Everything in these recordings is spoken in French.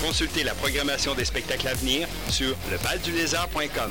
Consultez la programmation des spectacles à venir sur levaldulézard.com.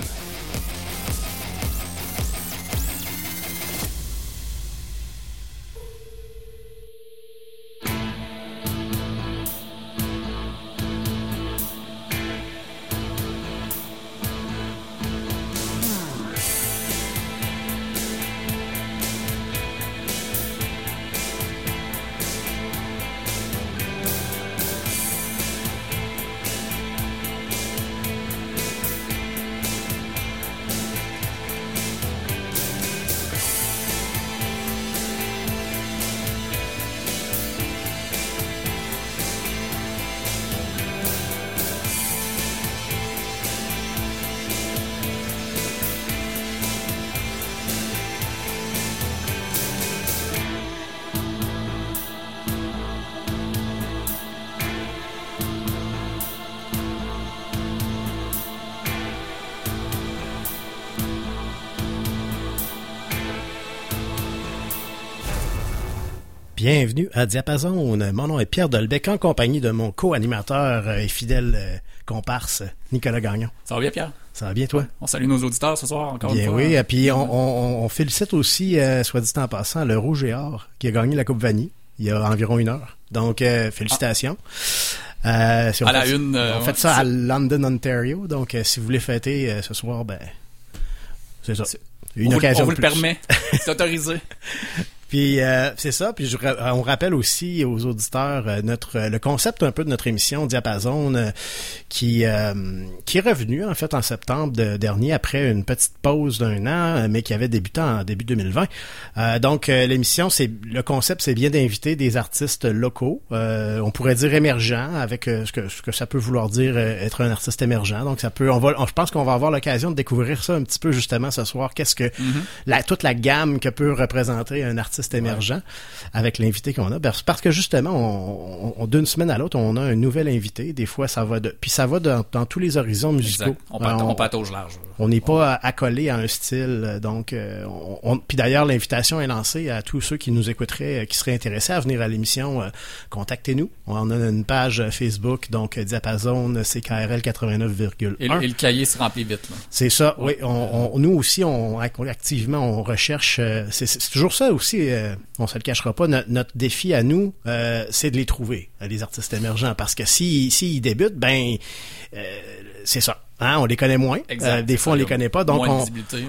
Bienvenue à Diapason. Mon nom est Pierre Dolbec en compagnie de mon co-animateur et fidèle euh, comparse Nicolas Gagnon. Ça va bien, Pierre? Ça va bien, toi? On salue nos auditeurs ce soir encore Bien une fois. oui, et puis on, on- on félicite aussi, euh, soit dit en passant, le Rouge et Or qui a gagné la Coupe Vanille il y a environ une heure. Donc, euh, félicitations. Euh, si on À la fait- une, euh, on fait ouais, ça à London, Ontario. Donc, euh, si vous voulez fêter euh, ce soir, ben, c'est ça. Une on vous, occasion on vous le permet. C'est autorisé. Puis euh, c'est ça. Puis je ra- on rappelle aussi aux auditeurs euh, notre euh, le concept un peu de notre émission Diapason euh, qui euh, qui est revenu en fait en septembre de- dernier après une petite pause d'un an, euh, mais qui avait débuté en début 2020. Euh, donc euh, l'émission, c'est le concept, c'est bien d'inviter des artistes locaux. Euh, on pourrait dire émergents avec euh, ce que ce que ça peut vouloir dire euh, être un artiste émergent. Donc ça peut, on va, on- je pense qu'on va avoir l'occasion de découvrir ça un petit peu justement ce soir. Qu'est-ce que la, toute la gamme que peut représenter un artiste émergent avec l'invité qu'on a. Parce parce que justement, on, on- on- d'une semaine à l'autre, on a un nouvel invité. Des fois, ça va de, puis ça va dans, dans tous les horizons musicaux. Exact. On, pat- on patauge large. on n'est pas accolé à un style, donc euh, on, puis d'ailleurs l'invitation est lancée à tous ceux qui nous écouteraient, euh, qui seraient intéressés à venir à l'émission. euh, contactez-nous. On a une page Facebook, donc Diapason CKRL 89,1. Et, le- et le cahier se remplit vite. C'est ça, oui. On, nous aussi, on activement, on recherche. c'est toujours ça aussi. Euh, on se le cachera pas. Notre, défi à nous, euh, c'est de les trouver, euh, les artistes émergents, parce que si s'ils débutent, ben euh, c'est ça. Hein, on les connaît moins. Exact. Euh, des fois, on les connaît pas. Donc, on, hein.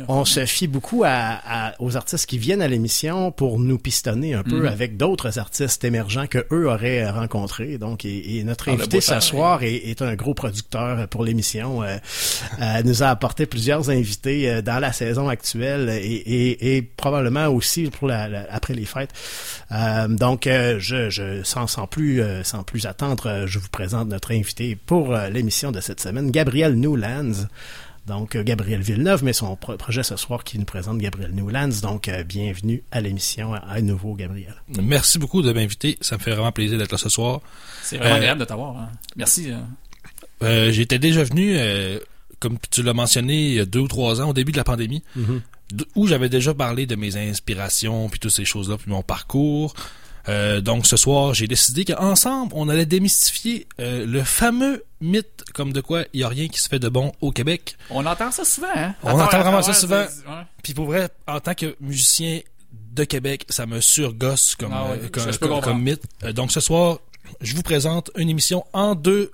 on se fie beaucoup à, à- aux artistes qui viennent à l'émission pour nous pistonner un peu Mhm. avec d'autres artistes émergents que eux auraient rencontrés. Donc, et, et notre Ah, invité temps, soir est, est un gros producteur pour l'émission. Euh, euh, nous a apporté plusieurs invités euh, dans la saison actuelle et, et, et probablement aussi pour la, la- après les fêtes. Euh, donc, je, je sans, sans plus sans plus attendre, je vous présente notre invité pour l'émission de cette semaine, Gabriel Newlands. Donc, euh, Gabriel Villeneuve, mais son pro- projet ce soir qui nous présente Gabriel Newlands. Donc, euh, bienvenue à l'émission à, à nouveau, Gabriel. Merci beaucoup de m'inviter. Ça me fait vraiment plaisir d'être là ce soir. C'est vraiment Euh, agréable de t'avoir. hein. Merci. euh. J'étais déjà venu, euh, comme tu l'as mentionné, il y a deux ou trois ans, au début de la pandémie, d- où j'avais déjà parlé de mes inspirations, puis toutes ces choses-là, puis mon parcours. Euh, donc ce soir, j'ai décidé qu'ensemble, on allait démystifier euh, le fameux mythe comme de quoi il y a rien qui se fait de bon au Québec. On entend ça souvent. Hein? On entend vraiment ça souvent. Puis pour vrai, en tant que musicien de Québec, ça me surgosse comme, Ah ouais, euh, comme, comme- mythe. Euh, donc ce soir, je vous présente une émission en deux,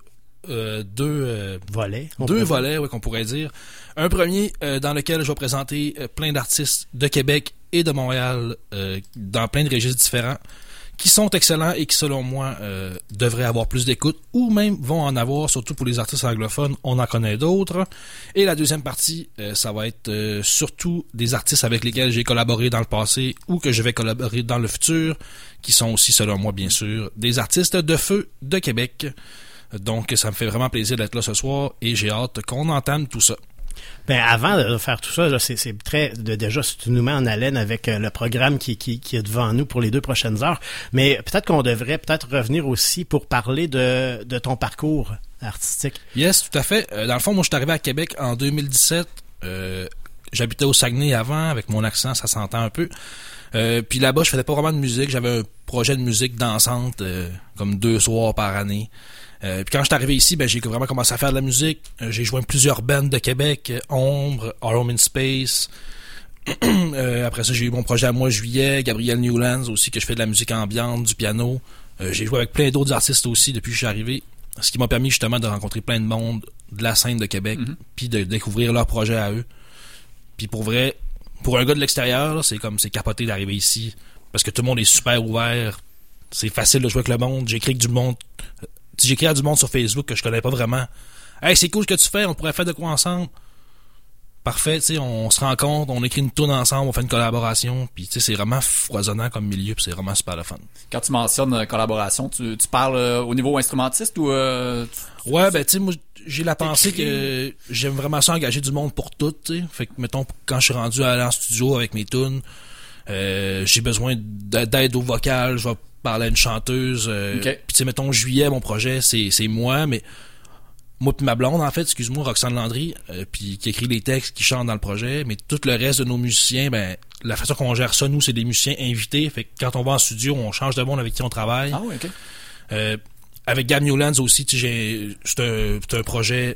euh, deux, euh, Volet. on deux volets, ouais, qu'on pourrait dire. Un premier euh, dans lequel je vais présenter euh, plein d'artistes de Québec et de Montréal euh, dans plein de registres différents qui sont excellents et qui, selon moi, euh, devraient avoir plus d'écoute ou même vont en avoir, surtout pour les artistes anglophones. On en connaît d'autres. Et la deuxième partie, euh, ça va être euh, surtout des artistes avec lesquels j'ai collaboré dans le passé ou que je vais collaborer dans le futur, qui sont aussi, selon moi, bien sûr, des artistes de feu de Québec. Donc, ça me fait vraiment plaisir d'être là ce soir et j'ai hâte qu'on entende tout ça. Ben avant de faire tout ça, c'est, très de, déjà tu nous mets en haleine avec euh, le programme qui, est devant nous pour les deux prochaines heures. Mais peut-être qu'on devrait peut-être revenir aussi pour parler de, ton parcours artistique. Yes, tout à fait. Euh, dans le fond, moi, je suis arrivé à Québec en 2017. Euh, J'habitais au Saguenay avant, avec mon accent, ça s'entend un peu. Puis là-bas, je faisais pas vraiment de musique. J'avais un projet de musique dansante, comme deux soirs par année. Euh, puis quand je suis arrivé ici, ben, j'ai vraiment commencé à faire de la musique. Euh, j'ai joint plusieurs bands de Québec, euh, Ombre, Our Home in Space. Euh, après ça, j'ai eu mon projet à moi, Juillet, Gabriel Newlands aussi, que je fais de la musique ambiante, du piano. J'ai joué avec plein d'autres artistes aussi depuis que je suis arrivé. Ce qui m'a permis justement de rencontrer plein de monde de la scène de Québec, Mhm. puis de découvrir leurs projets à eux. Puis pour vrai, pour un gars de l'extérieur, c'est comme c'est capoté d'arriver ici parce que tout le monde est super ouvert. C'est facile de jouer avec le monde. J'écris avec du monde. J'écris à du monde sur Facebook que je connais pas vraiment. Hey, c'est cool ce que tu fais, on pourrait faire de quoi ensemble. Parfait, tu sais, on se rencontre, on écrit une tourne ensemble, on fait une collaboration, puis tu sais, c'est vraiment foisonnant comme milieu, puis c'est vraiment super le fun. Quand tu mentionnes euh, collaboration, tu, tu parles euh, au niveau instrumentiste ou euh, tu- Ouais, ben tu sais, moi j'ai la pensée que j'aime vraiment ça engager du monde pour tout, tu sais. Fait que mettons quand je suis rendu à aller en studio avec mes tunes, euh, j'ai besoin d'a- d'aide au vocal, je vais parler à une chanteuse. euh. Puis tu sais, mettons juillet, mon projet, c'est c'est moi, mais moi puis ma blonde en fait, excuse-moi, Roxane Landry, euh, puis qui écrit les textes, qui chante dans le projet, mais tout le reste de nos musiciens, ben la façon qu'on gère ça, nous, c'est des musiciens invités. Fait que quand on va en studio, on change de monde avec qui on travaille. Ah oui, ok. Euh, avec Gab Newlands aussi, un, c'est un projet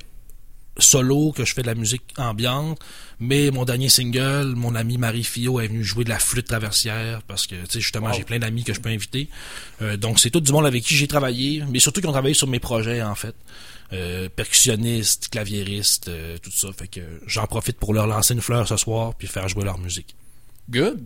solo que je fais de la musique ambiante, mais mon dernier single, mon ami Marie Fillot est venue jouer de la flûte traversière parce que, tu sais, justement, Wow. j'ai plein d'amis que je peux inviter. Euh, donc, c'est tout du monde avec qui j'ai travaillé, mais surtout qui ont travaillé sur mes projets, en fait. Euh, percussionniste, claviériste, euh, tout ça. Fait que j'en profite pour leur lancer une fleur ce soir puis faire jouer leur musique. Good.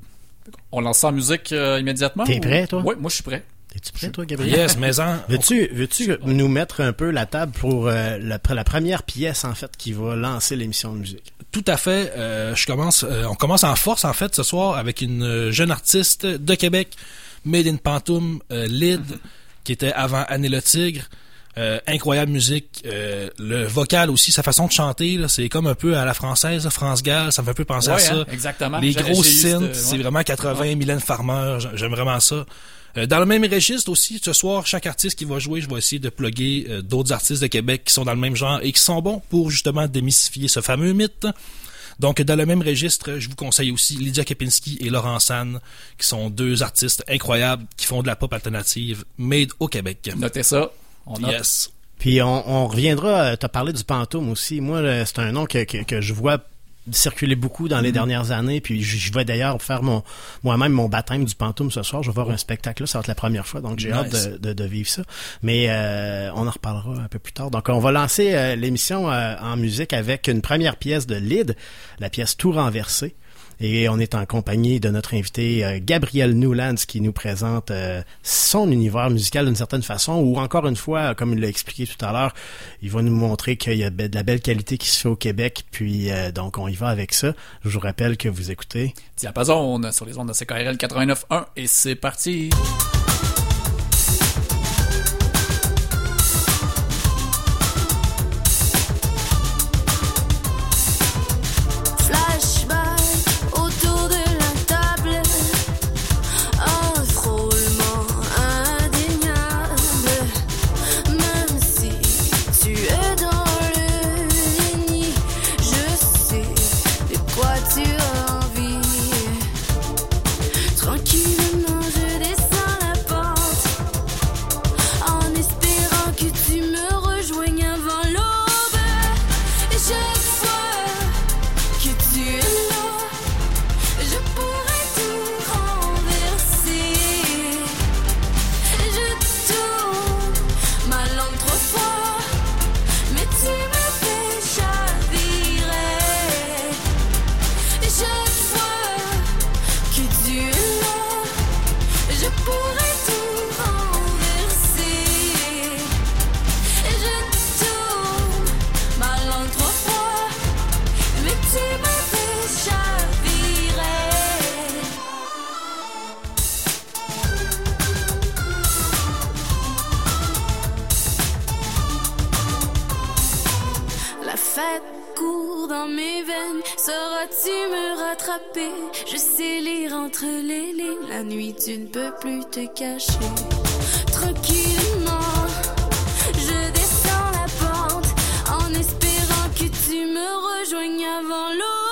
On lance ça en musique euh, immédiatement? T'es ou- prêt, toi? Oui, moi je suis prêt. Es-tu prêt, toi, Gabriel? Yes, mais en, Veux-tu, veux-tu nous mettre un peu la table pour euh, la, la première pièce, en fait, qui va lancer l'émission de musique? Tout à fait. Euh, je commence. euh, on commence en force en fait ce soir avec une jeune artiste de Québec, Made in Pantoum, euh, Lyd, qui était avant Annie le Tigre. Euh, incroyable musique. Euh, le vocal aussi, sa façon de chanter, c'est comme un peu à la française, France Gall. Ça me fait un peu penser à Ouais, ça. hein, exactement. Les gros synths, c'est ouais. vraiment 80, Mylène Farmer, j'a- j'aime vraiment ça. Euh, dans le même registre aussi, ce soir, chaque artiste qui va jouer, je vais essayer de plugger euh, d'autres artistes de Québec qui sont dans le même genre et qui sont bons pour justement démystifier ce fameux mythe. Donc, dans le même registre, je vous conseille aussi Lydia Kepinski et Laurent San, qui sont deux artistes incroyables qui font de la pop alternative made au Québec. Notez ça. On note. Yes. Puis on, on reviendra, tu as parlé du Pantoum aussi. Moi, c'est un nom que, que, que je vois circuler beaucoup dans les dernières années. Puis je, vais d'ailleurs faire mon moi-même mon baptême du Pantoum ce soir. Je vais voir un spectacle là, ça va être la première fois, donc j'ai Nice. hâte de, de, de vivre ça. Mais euh, on en reparlera un peu plus tard. Donc on va lancer euh, l'émission euh, en musique avec une première pièce de Lyd, la pièce Tout renversé. Et on est en compagnie de notre invité euh, Gabriel Newlands qui nous présente euh, son univers musical d'une certaine façon ou encore une fois, comme il l'a expliqué tout à l'heure, il va nous montrer qu'il y a de la belle qualité qui se fait au Québec. Puis euh, donc on y va avec ça. Je vous rappelle que vous écoutez. Diapason sur les ondes de CKRL 89.1 et c'est parti. tu me rattraper? Je sais lire entre les lignes. La nuit, tu ne peux plus te cacher. Tranquillement, je descends la pente en espérant que tu me rejoignes avant l'eau.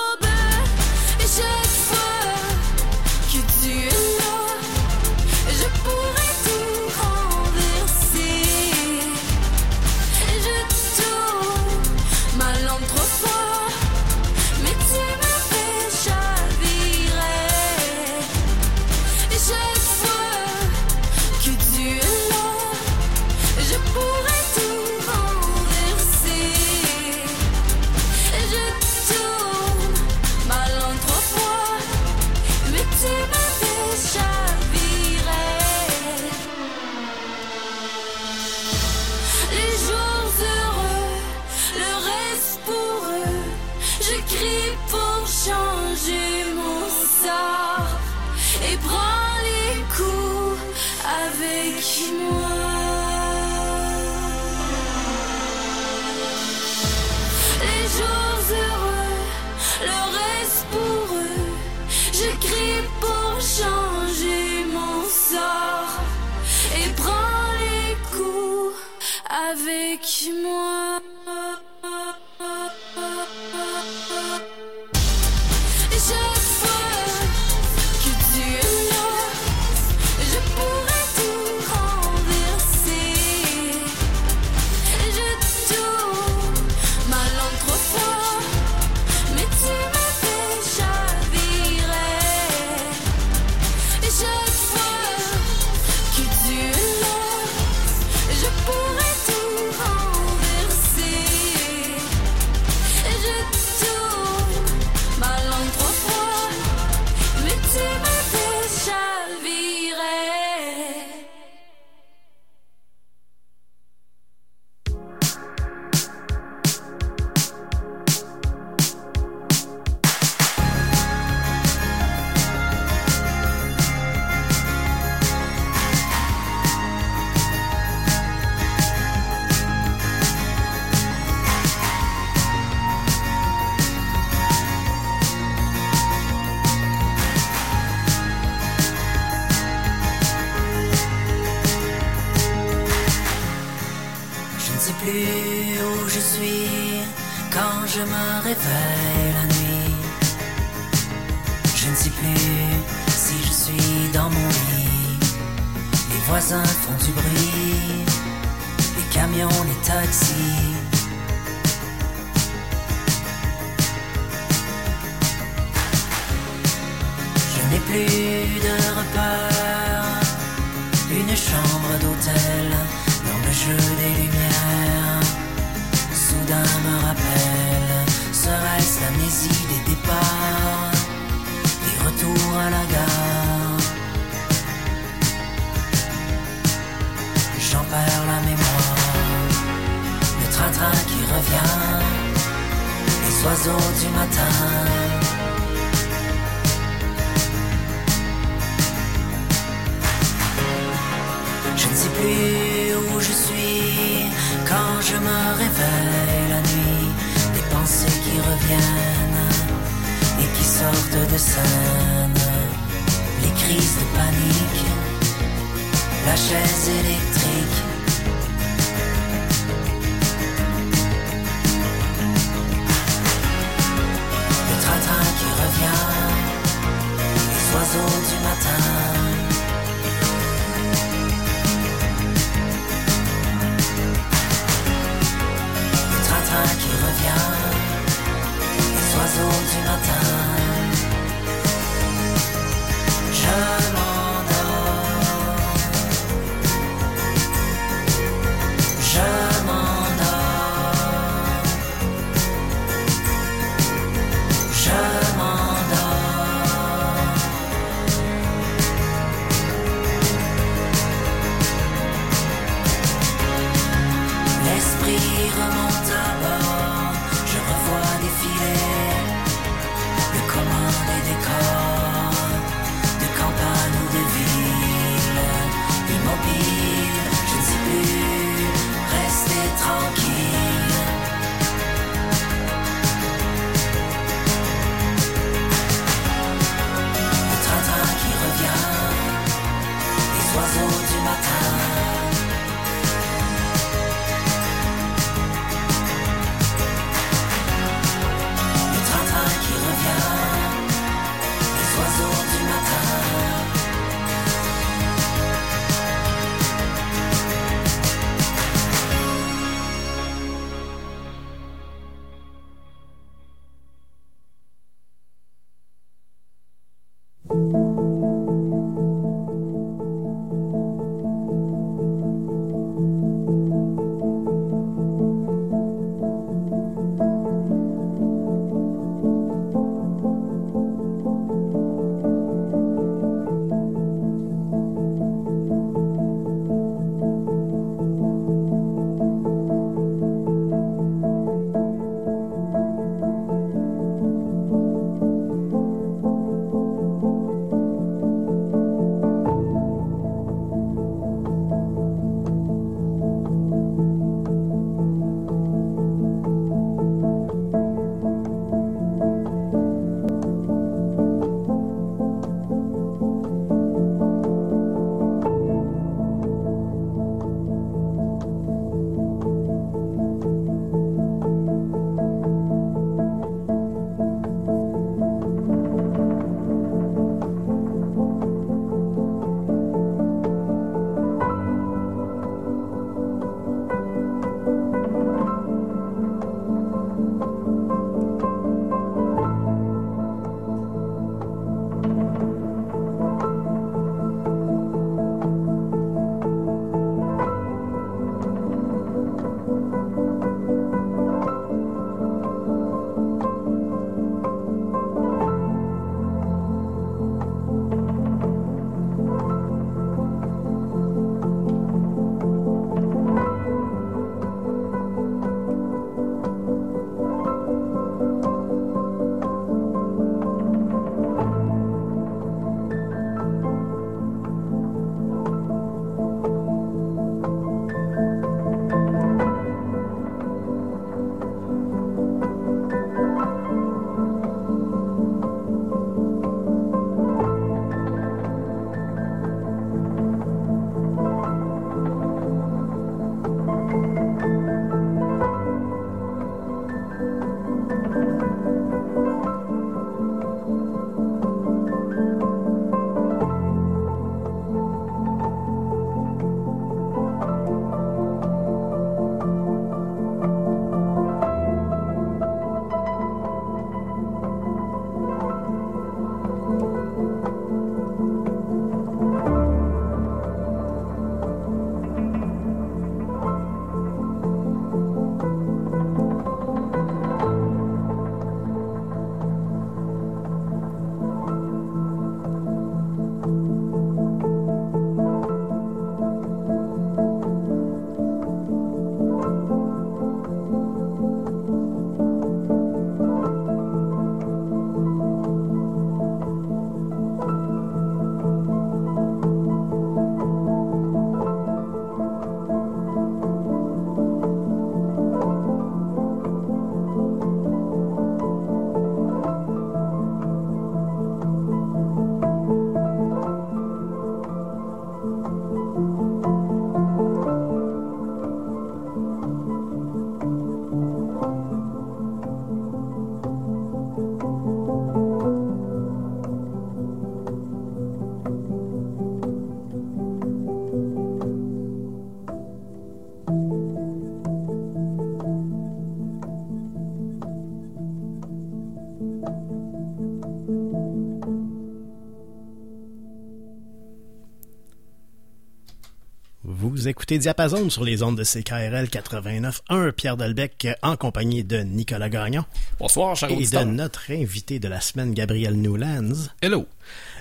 Vous écoutez Diapason sur les ondes de CKRL 89.1. Pierre Delbecq en compagnie de Nicolas Gagnon Bonsoir, cher et de notre invité de la semaine, Gabriel Newlands. Hello.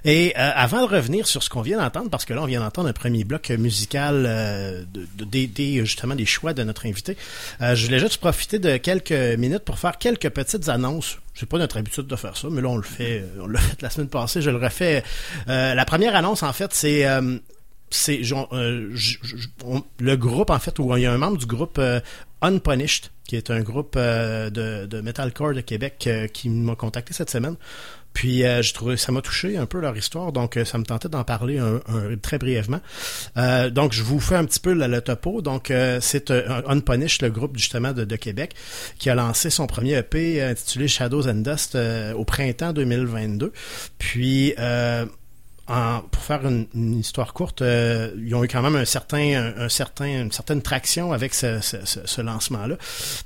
Et euh, avant de revenir sur ce qu'on vient d'entendre, parce que là, on vient d'entendre un premier bloc musical euh, de, de- justement des choix de notre invité, euh, je voulais juste profiter de quelques minutes pour faire quelques petites annonces. C'est pas notre habitude de faire ça, mais là, on le fait. euh, On l'a fait la semaine passée, je le refais. La première annonce, en fait, c'est... c'est euh, le groupe en fait où il y a un membre du groupe euh, Unpunished qui est un groupe euh, de, de metalcore de Québec euh, qui m'a contacté cette semaine. Puis euh, j'ai trouvé ça m'a touché un peu leur histoire donc ça me tentait d'en parler un, très brièvement. Donc je vous fais un petit peu le, le topo. Donc c'est un- Unpunished le groupe justement de, de Québec qui a lancé son premier EP intitulé Shadows and Dust au printemps 2022 puis en- pour faire une, une histoire courte, euh, ils ont eu quand même un certain, un, certain, une certaine traction avec ce, ce- ce- ce lancement-là.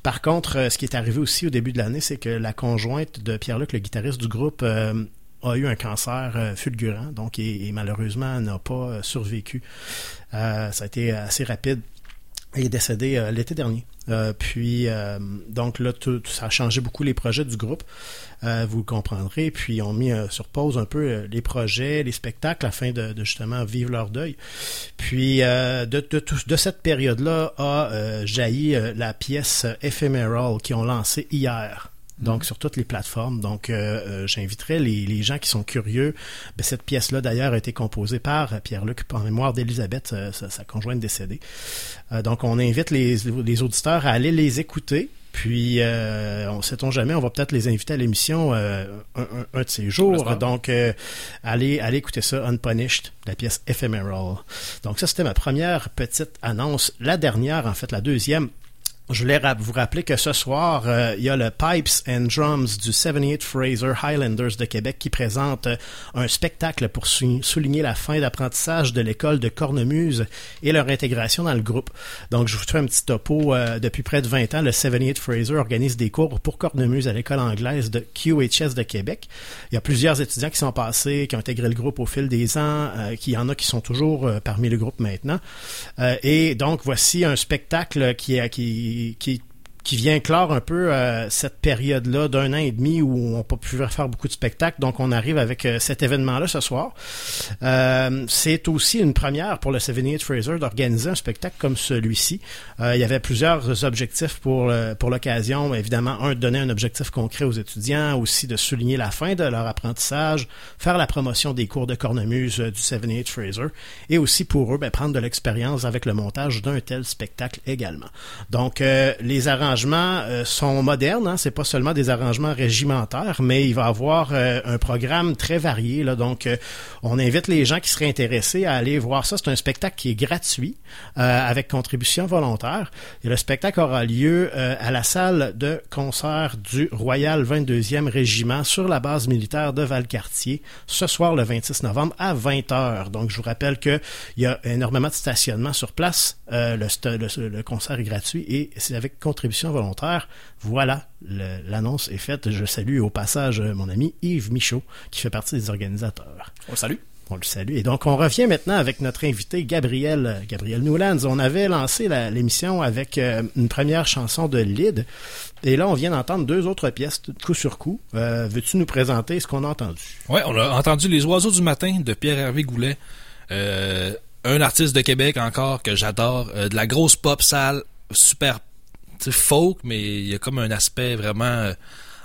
Par contre, euh, ce qui est arrivé aussi au début de l'année, c'est que la conjointe de Pierre-Luc, le guitariste du groupe, euh, a eu un cancer euh, fulgurant, donc et, et malheureusement n'a pas euh, survécu. Ça a été assez rapide. Il est décédé euh, l'été dernier. Euh, puis euh, donc là, ça a changé beaucoup les projets du groupe. Vous le comprendrez. Puis ont mis sur pause un peu les projets, les spectacles afin de, justement vivre leur deuil. Puis de, de, de cette période-là a jailli la pièce Ephemeral qu'ils ont lancée hier. Donc sur toutes les plateformes. Donc euh, euh, j'inviterai les, les gens qui sont curieux. Ben, cette pièce-là d'ailleurs a été composée par Pierre-Luc en mémoire d'Elisabeth, euh, sa, sa conjointe décédée. Euh, donc on invite les, les auditeurs à aller les écouter. Puis, euh, on sait-on jamais, on va peut-être les inviter à l'émission euh, un, un- un de ces jours. Donc, euh, allez, allez écouter ça, Unpunished, la pièce Ephemeral. Donc, ça, c'était ma première petite annonce. La dernière, en fait, la deuxième, je voulais vous rappeler que ce soir, euh, il y a le Pipes and Drums du 78 Fraser Highlanders de Québec qui présente euh, un spectacle pour sou- souligner la fin d'apprentissage de l'école de Cornemuse et leur intégration dans le groupe. Donc, je vous fais un petit topo. euh, depuis près de 20 ans, le 78 Fraser organise des cours pour cornemuse à l'école anglaise de QHS de Québec. Il y a plusieurs étudiants qui sont passés, qui ont intégré le groupe au fil des ans, qui y en a qui sont toujours parmi le groupe maintenant. Et donc, voici un spectacle qui, est- qui, qui, qui vient clore un peu euh, cette période-là d'un an et demi où on n'a pas pu faire beaucoup de spectacles. Donc, on arrive avec euh, cet événement-là ce soir. Euh, c'est aussi une première pour le 78 Fraser d'organiser un spectacle comme celui-ci. Il y avait plusieurs objectifs pour, pour l'occasion. Évidemment, un, de donner un objectif concret aux étudiants, aussi de souligner la fin de leur apprentissage, faire la promotion des cours de cornemuse du 78 Fraser, et aussi pour eux, ben, prendre de l'expérience avec le montage d'un tel spectacle également. Donc, les arrangements euh, sont modernes, hein, c'est pas seulement des arrangements régimentaires, mais il va avoir euh, un programme très varié. Donc, euh, on invite les gens qui seraient intéressés à aller voir ça. C'est un spectacle qui est gratuit, avec contribution volontaire. Et le spectacle aura lieu à la salle de concert du Royal 22e Régiment sur la base militaire de Valcartier ce soir le 26 novembre à 20h. Donc, je vous rappelle qu'il y a énormément de stationnement sur place. Le- le concert est gratuit et c'est avec contribution volontaire. Voilà, l'annonce est faite. Je salue au passage euh, mon ami Yves Michaud, qui fait partie des organisateurs. On le salue. On le salue. Et donc, on revient maintenant avec notre invité, Gabriel, euh, Gabriel Newlands. On avait lancé la- l'émission avec euh, une première chanson de Lyd. Et là, on vient d'entendre deux autres pièces, coup sur coup. Euh, Veux-tu nous présenter ce qu'on a entendu? Ouais, on a entendu Les Oiseaux du matin de Pierre-Hervé Goulet. Euh, un artiste de Québec encore que j'adore. Euh, de la grosse pop sale, super folk, mais il y a comme un aspect vraiment euh,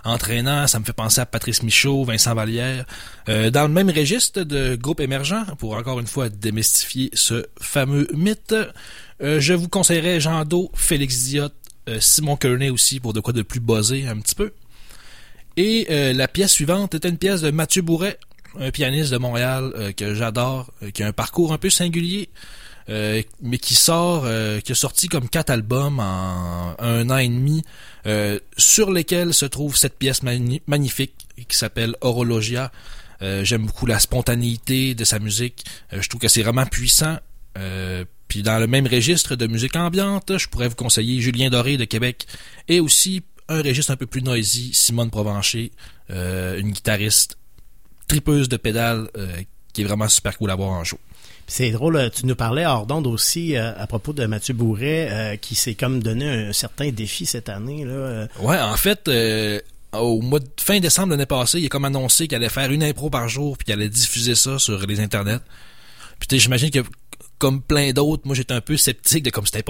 entraînant. Ça me fait penser à Patrice Michaud, Vincent Vallière. Euh, dans le même registre de groupe émergent, pour encore une fois démystifier ce fameux mythe, euh, je vous conseillerais Jean Do, Félix Diot, Simon Kearney aussi, pour de quoi de plus buzzer un petit peu. Et la pièce suivante était une pièce de Mathieu Bourret, un pianiste de Montréal que j'adore, qui a un parcours un peu singulier, euh, mais qui sort, euh, qui a sorti comme quatre albums en un an et demi, euh, sur lesquels se trouve cette pièce magnifique qui s'appelle Orologia. J'aime beaucoup la spontanéité de sa musique. Je trouve que c'est vraiment puissant. Puis dans le même registre de musique ambiante, je pourrais vous conseiller Julien Doré de Québec et aussi un registre un peu plus noisy, Simone Provencher, une guitariste tripeuse de pédales qui est vraiment super cool à voir en show. C'est drôle, euh, tu nous parlais hors d'onde aussi euh, à propos de Mathieu Bourret euh, qui s'est comme donné un certain défi cette année. Là. Ouais, en fait, euh, au mois de fin décembre l'année passée, il a comme annoncé qu'il allait faire une impro par jour puis qu'il allait diffuser ça sur les internets. Puis tu sais, j'imagine que comme plein d'autres, moi j'étais un peu sceptique de comme c'était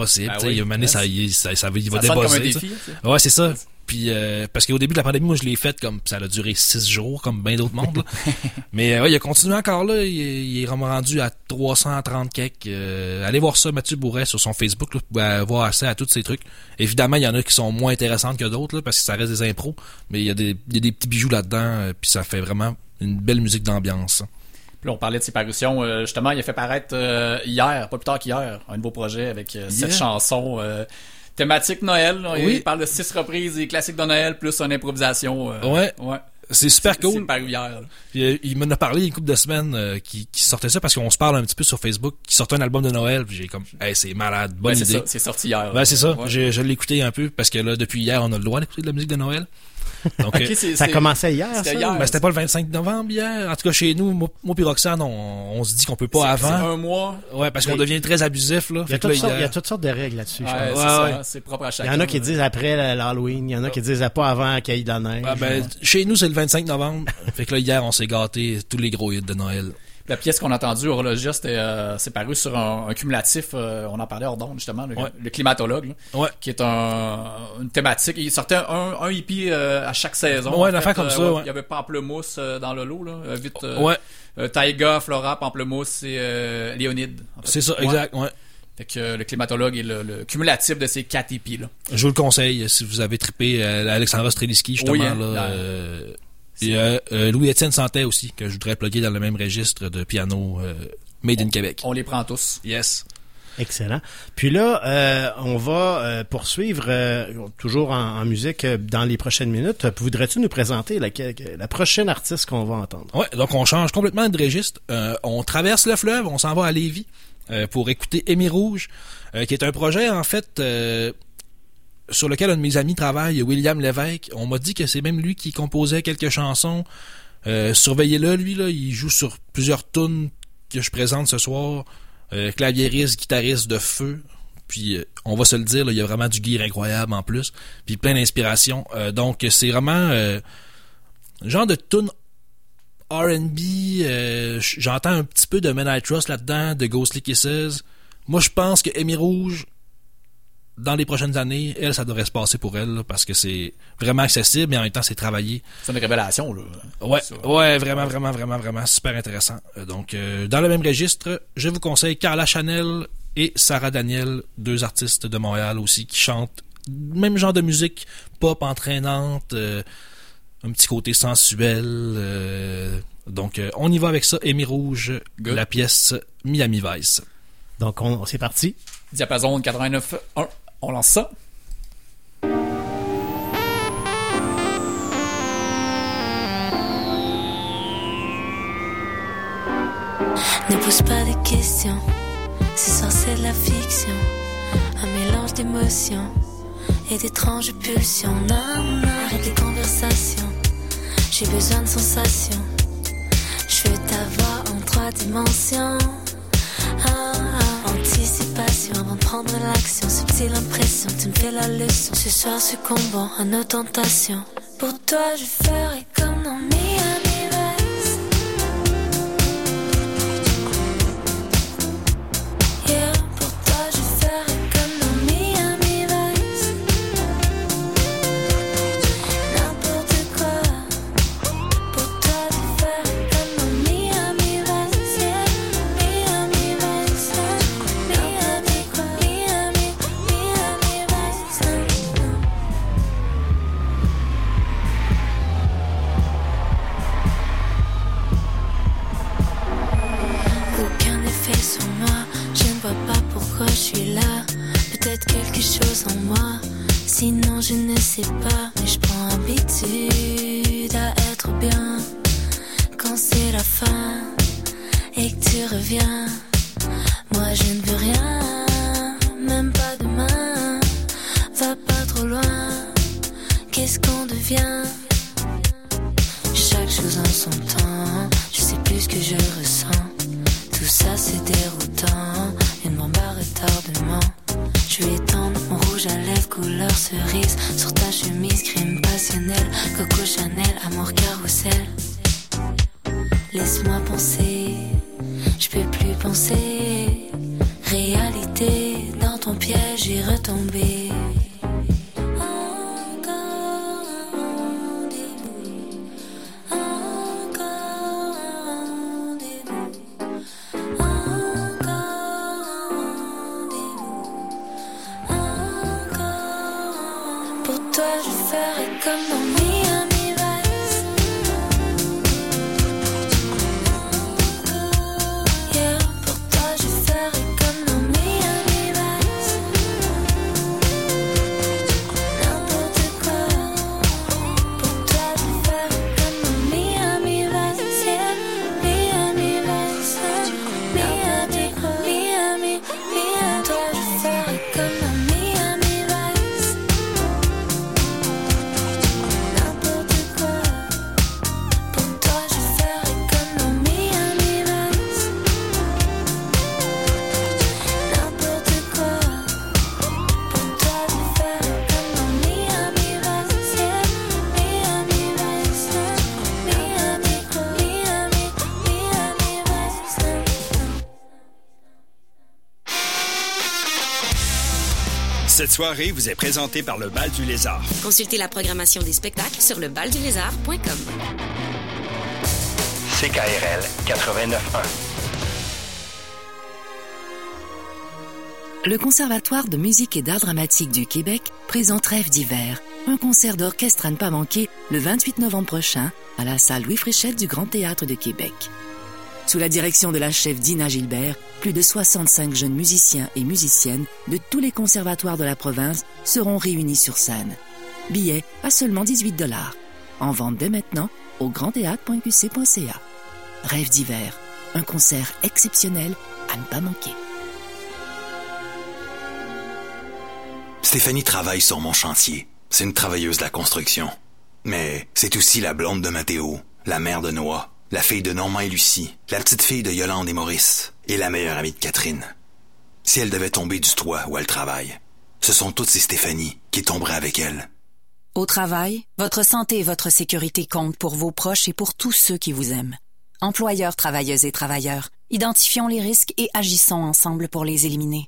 oui, il donné, yes. ça, il, ça, ça, il va Ça sonne comme un débosser, défi. Ouais, c'est ça. Puis euh, parce qu'au début de la pandémie, moi je l'ai fait comme ça a duré six jours, comme bien d'autres mondes. Mais euh, ouais, il a continué encore là. Il, est- il est vraiment rendu à 330 quelques. Euh, allez voir ça, Mathieu Bourret sur son Facebook, là, vous pouvez avoir accès à tous ces trucs. Évidemment, il y en a qui sont moins intéressantes que d'autres, parce que ça reste des impros. Mais il y a des, il y a des petits bijoux là-dedans, euh, puis ça fait vraiment une belle musique d'ambiance. Puis là, on parlait de ses parutions. euh, justement, il a fait paraître euh, hier, pas plus tard qu'hier, un nouveau projet avec euh, sept Yeah. chansons thématiques Noël. là. Oui. Il parle de six reprises des classiques de Noël plus une improvisation. euh, Ouais. ouais. C'est super cool. paru hier. Puis, euh, il m'en a parlé une couple de semaines euh, qui, qui sortait ça parce qu'on se parle un petit peu sur Facebook, qui sortait un album de Noël. Puis j'ai comme, hey, c'est malade, bonne idée. c'est sorti hier. Ben, c'est ça. Ouais. Je, je l'ai écouté un peu parce que là, depuis hier, on a le droit d'écouter de la musique de Noël. Donc, Ça c'est- commençait hier, c'était ça? hier. ben, c'était pas le 25 novembre hier. En tout cas, chez nous, moi, moi puis Roxane, on, on se dit qu'on peut pas avant. un mois. Ouais, parce qu'on Mais- devient très abusif, là. Il y, a toutes là, sortes, il y a hier- toutes sortes de règles là-dessus. Ouais, je pense. c'est Ouais, ça, ouais. c'est propre à Il y chacun. en a qui disent après l'Halloween, il y en a qui disent pas avant qu'il y ait de la neige. Ah, ben, chez nous, c'est le 25 novembre. fait que là, hier, on s'est gâté tous les gros hits de Noël. La pièce qu'on a entendue, Horologia, c'était, euh, c'est paru sur un, un cumulatif, euh, on en parlait hors d'onde, justement, le, Ouais. le climatologue, là, Ouais. qui est un, une thématique. Il sortait un, un hippie euh, à chaque saison. Ouais, une fait. affaire comme ça, ouais. Il y avait Pamplemousse euh, dans le lot, là, euh, vite. euh, euh, Taïga, Flora, Pamplemousse et euh, Léonide. en fait. c'est ça, exact, ouais. Fait que euh, le climatologue est le, le cumulatif de ces quatre hippies, là. Je vous le conseille si vous avez trippé euh, Alexandra Streliski justement Oui, hein, là. là. Et euh, euh, Louis Étienne Santet aussi que je voudrais plugger dans le même registre de piano euh, Made in Québec. On les prend tous. Yes. Excellent. Puis là, euh, on va euh, poursuivre euh, toujours en, en musique dans les prochaines minutes. Voudrais-tu nous présenter la, la prochaine artiste qu'on va entendre? Ouais, donc on change complètement de registre. Euh, on traverse le fleuve, on s'en va à Lévis euh, pour écouter Émi Rouge, euh, qui est un projet en fait euh, sur lequel un de mes amis travaille, William Lévesque. On m'a dit que c'est même lui qui composait quelques chansons. Euh, Surveillez-le, lui, là, il joue sur plusieurs tunes que je présente ce soir. Euh, claviériste, guitariste de feu. Puis euh, on va se le dire, là, il y a vraiment du gear incroyable en plus. Puis plein d'inspiration. Donc c'est vraiment genre de tune R&B. J'entends un petit peu de Men I Trust là-dedans, de Ghostly Kisses. Moi je pense que Amy Rouge, dans les prochaines années, elle, ça devrait se passer pour elle, là, parce que c'est vraiment accessible, mais en même temps c'est travaillé. C'est une révélation, là. Ouais, Ça. ouais, vraiment, vraiment, vraiment, vraiment super intéressant. Euh, Donc, euh, dans le même registre, je vous conseille Carla Chanel et Sarah Daniel, deux artistes de Montréal aussi, qui chantent même genre de musique pop entraînante, euh, un petit côté sensuel. euh, donc, euh, on y va avec ça. Amy Rouge, Good. la pièce Miami Vice. Donc, on, c'est parti. Diapason 89.1. On lance ça. Ne pose pas de questions, ce soir c'est de la fiction. Un mélange d'émotions et d'étranges pulsions. Non, arrête les conversations. J'ai besoin de sensations. Je veux t'avoir en trois dimensions. Ah, ah, anticipation avant de prendre l'action. Subtile impression, tu me fais la leçon. Ce soir succombant à nos tentations. Pour toi, je ferai comme dans Miami Sinon, je ne sais pas, mais je prends habitude à être bien. Quand c'est la fin et que tu reviens, moi je ne veux rien, même pas demain. Va pas trop loin, qu'est-ce qu'on devient? Chaque chose en son temps, je sais plus ce que je ressens. Tout ça c'est déroutant, une bombe à retardement. Je vais étendre mon rouge couleur cerise. Sur ta chemise crime passionnel Coco Chanel, amour carrousel. Laisse-moi penser, je peux plus penser. Réalité, dans ton piège j'ai retombé ferai comme soirée vous est présentée par le Bal du Lézard. Consultez la programmation des spectacles sur lebaldulézard.com. CKRL 89.1. Le Conservatoire de musique et d'art dramatique du Québec présente Rêve d'hiver, un concert d'orchestre à ne pas manquer le 28 novembre prochain à la salle Louis Fréchette du Grand Théâtre de Québec. Sous la direction de la chef Dina Gilbert, plus de 65 jeunes musiciens et musiciennes de tous les conservatoires de la province seront réunis sur scène. Billets à seulement 18 dollars. En vente dès maintenant au grandthéâtre.qc.ca. Rêve d'hiver, un concert exceptionnel à ne pas manquer. Stéphanie travaille sur mon chantier. C'est une travailleuse de la construction. Mais c'est aussi la blonde de Mathéo, la mère de Noah, la fille de Normand et Lucie, la petite fille de Yolande et Maurice, et la meilleure amie de Catherine. Si elle devait tomber du toit où elle travaille, ce sont toutes ces Stéphanie qui tomberaient avec elle. Au travail, votre santé et votre sécurité comptent pour vos proches et pour tous ceux qui vous aiment. Employeurs, travailleuses et travailleurs, identifions les risques et agissons ensemble pour les éliminer.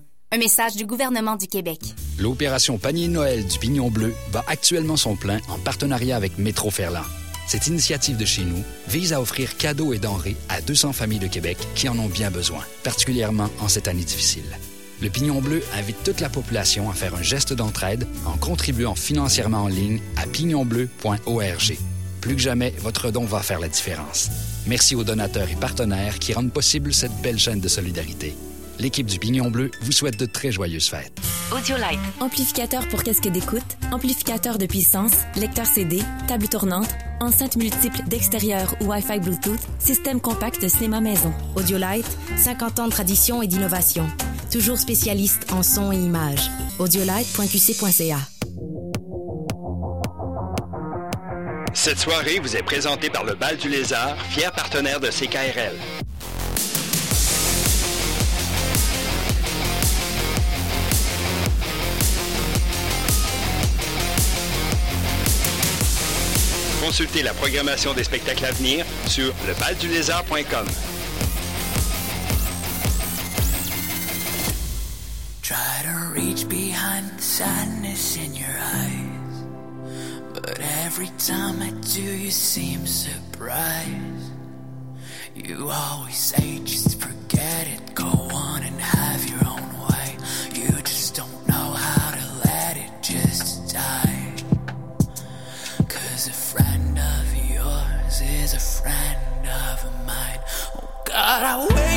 Un message du gouvernement du Québec. L'opération Panier Noël du Pignon Bleu bat actuellement son plein en partenariat avec Métro Ferland. Cette initiative de chez nous vise à offrir cadeaux et denrées à 200 familles de Québec qui en ont bien besoin, particulièrement en cette année difficile. Le Pignon Bleu invite toute la population à faire un geste d'entraide en contribuant financièrement en ligne à pignonbleu.org. Plus que jamais, votre don va faire la différence. Merci aux donateurs et partenaires qui rendent possible cette belle chaîne de solidarité. L'équipe du Pignon Bleu vous souhaite de très joyeuses fêtes. Audiolite. Amplificateur pour casque d'écoute, amplificateur de puissance, lecteur CD, table tournante, enceinte multiple d'extérieur ou Wi-Fi Bluetooth, système compact de cinéma maison. Audiolite, 50 ans de tradition et d'innovation. Toujours spécialiste en son et images. Audiolite.qc.ca. Cette soirée vous est présentée par le Bal du Lézard, fier partenaire de CKRL. Consultez la programmation des spectacles à venir sur lebaldulézard.com. Try to reach behind the sadness in your eyes. But every time I do, you seem surprised. You always say, just forget it, go on and have your own Oh God, I waited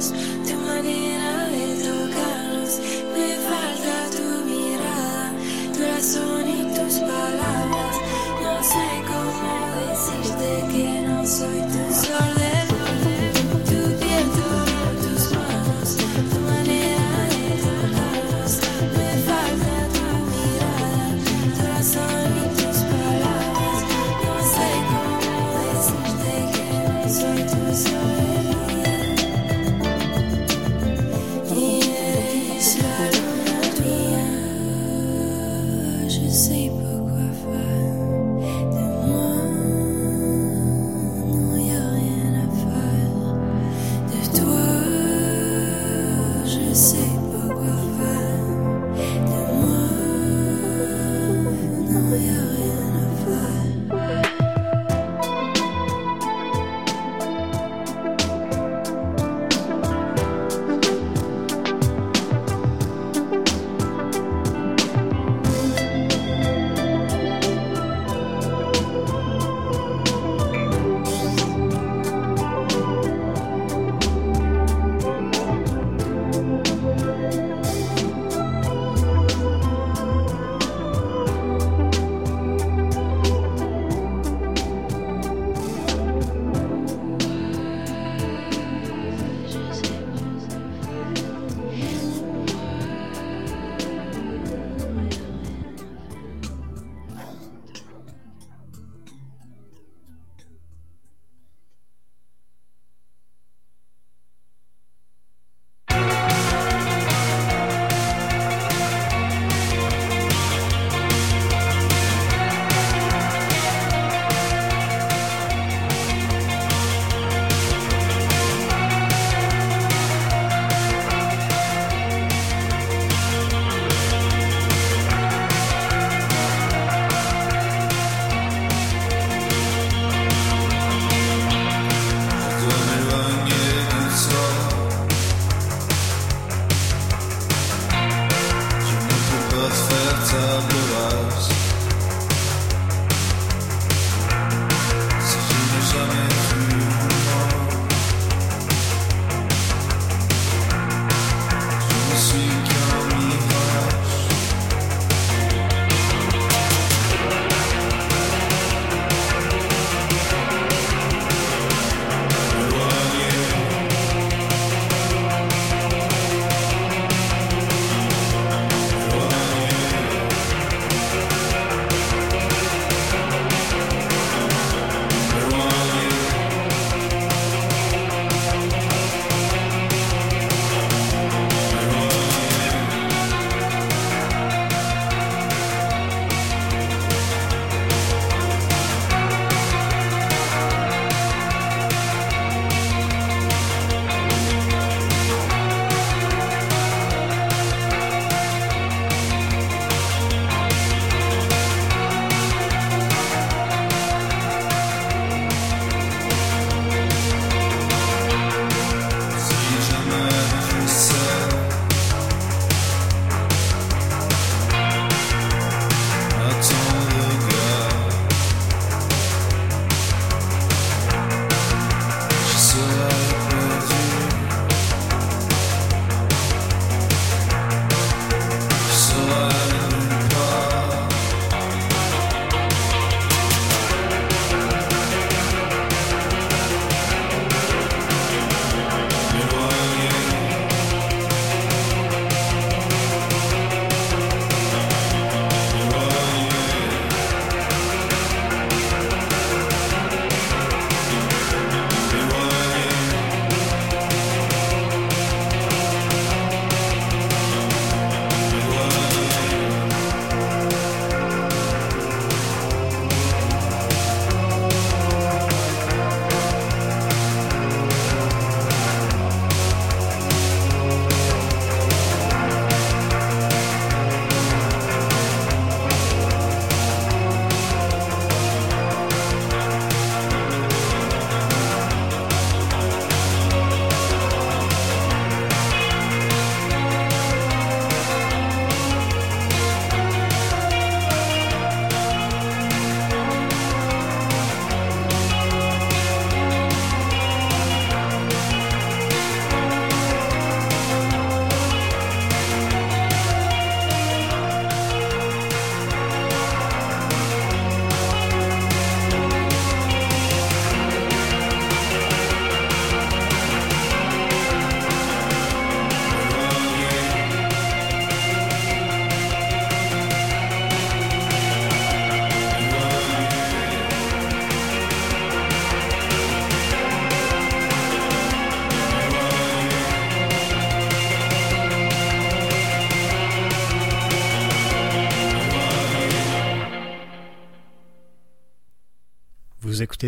To.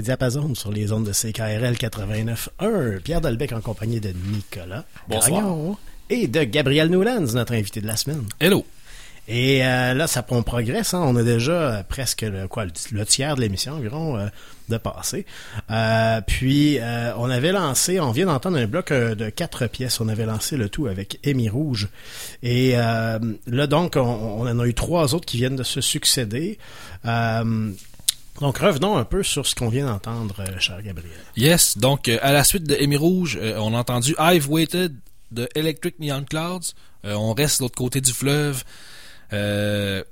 Écoutez Diapason sur les ondes de CKRL 89.1. Pierre Dalbec en compagnie de Nicolas Bonsoir. Et de Gabriel Newlands, notre invité de la semaine. Hello. Et euh, là, ça on progresse. hein. On a déjà euh, presque le, quoi, le, tiers de l'émission environ euh, de passé. Euh, puis, on avait lancé, on vient d'entendre un bloc de quatre pièces. On avait lancé le tout avec Émy Rouge. Et là, donc, on, on en a eu trois autres qui viennent de se succéder. Donc, revenons un peu sur ce qu'on vient d'entendre, euh, cher Gabriel. Yes, donc euh, à la suite de Amy Rouge, euh, on a entendu I've Waited de Electric Neon Clouds. Euh, on reste de l'autre côté du fleuve. Euh,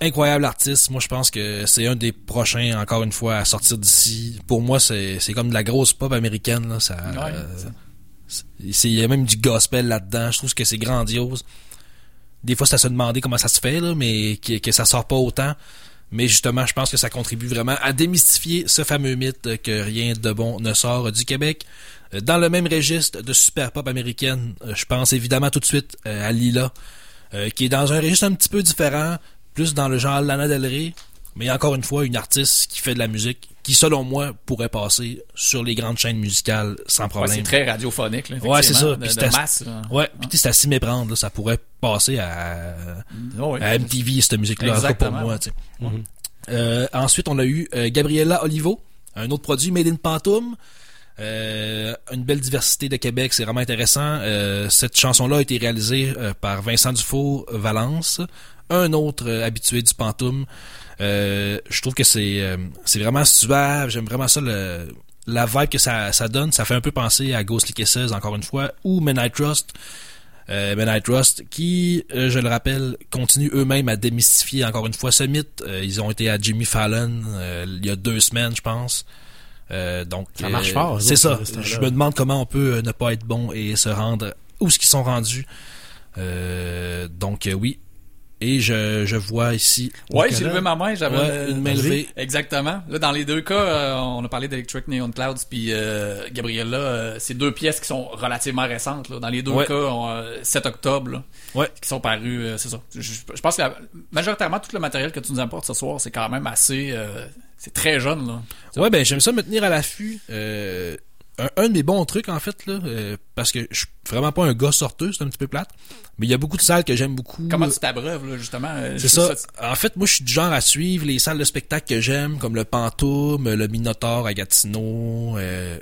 incroyable artiste. Moi, je pense que c'est un des prochains, encore une fois, à sortir d'ici. Pour moi, c'est c'est comme de la grosse pop américaine. Là. Ça, Ouais, euh, ça. il y a même du gospel là-dedans. Je trouve que c'est grandiose. Des fois, c'est à se demander comment ça se fait, là, mais que, que ça sort pas autant. Mais justement, je pense que ça contribue vraiment à démystifier ce fameux mythe que rien de bon ne sort du Québec. Euh, Dans le même registre de super pop américaine, euh, je pense évidemment tout de suite euh, à Lila, qui est dans un registre un petit peu différent, plus dans le genre Lana Del Rey, mais encore une fois, une artiste qui fait de la musique, qui selon moi pourrait passer sur les grandes chaînes musicales sans Ouais, problème. c'est très radiophonique, là, Ouais, c'est ça. Puis de- c'est de à- masse, là. Ouais, puis c'est à s'y méprendre, là. ça pourrait passer à, Oh, oui. à MTV, cette musique-là, pour moi. tu sais. Euh, ensuite, on a eu euh, Gabriella Olivo, un autre produit Made in Pantoum. Euh, une belle diversité de Québec, c'est vraiment intéressant. Euh, cette chanson-là a été réalisée euh, par Vincent Dufault Valence, un autre euh, habitué du Pantoum. Euh, je trouve que c'est euh, c'est vraiment suave, j'aime vraiment ça le, la vibe que ça, ça donne. Ça fait un peu penser à Ghostly Kisses, encore une fois, ou Men I Trust. Euh, Men I Trust, qui, je le rappelle, continuent eux-mêmes à démystifier encore une fois ce mythe. Ils ont été à Jimmy Fallon il y a deux semaines, je pense. Donc, Ça marche fort, C'est ça. Je me demande comment on peut ne pas être bon et se rendre où ce qu'ils sont rendus. Donc oui. Et je, je vois ici. Nicolas. j'ai levé ma main, j'avais Ouais, une main levée. Exactement. Là, dans les deux cas, euh, on a parlé d'Electric Neon Clouds puis euh, Gabriella, euh, c'est deux pièces qui sont relativement récentes. Là. Dans les deux Ouais. cas, on, euh, 7 octobre, là, Ouais. qui sont parus, euh, c'est ça. Je, pense que la- majoritairement tout le matériel que tu nous apportes ce soir, c'est quand même assez, c'est très jeune là. Ouais, ben j'aime ça me tenir à l'affût. Euh, un, un de mes bons trucs, en fait, là, euh, parce que je suis vraiment pas un gars sorteux, c'est un petit peu plate, mais il y a beaucoup de salles que j'aime beaucoup. Comment tu t'abreuves là, justement euh, C'est ça. En fait, moi, je suis du genre à suivre les salles de spectacle que j'aime, comme le Pantoum, le Minotaur à Gatineau. Euh,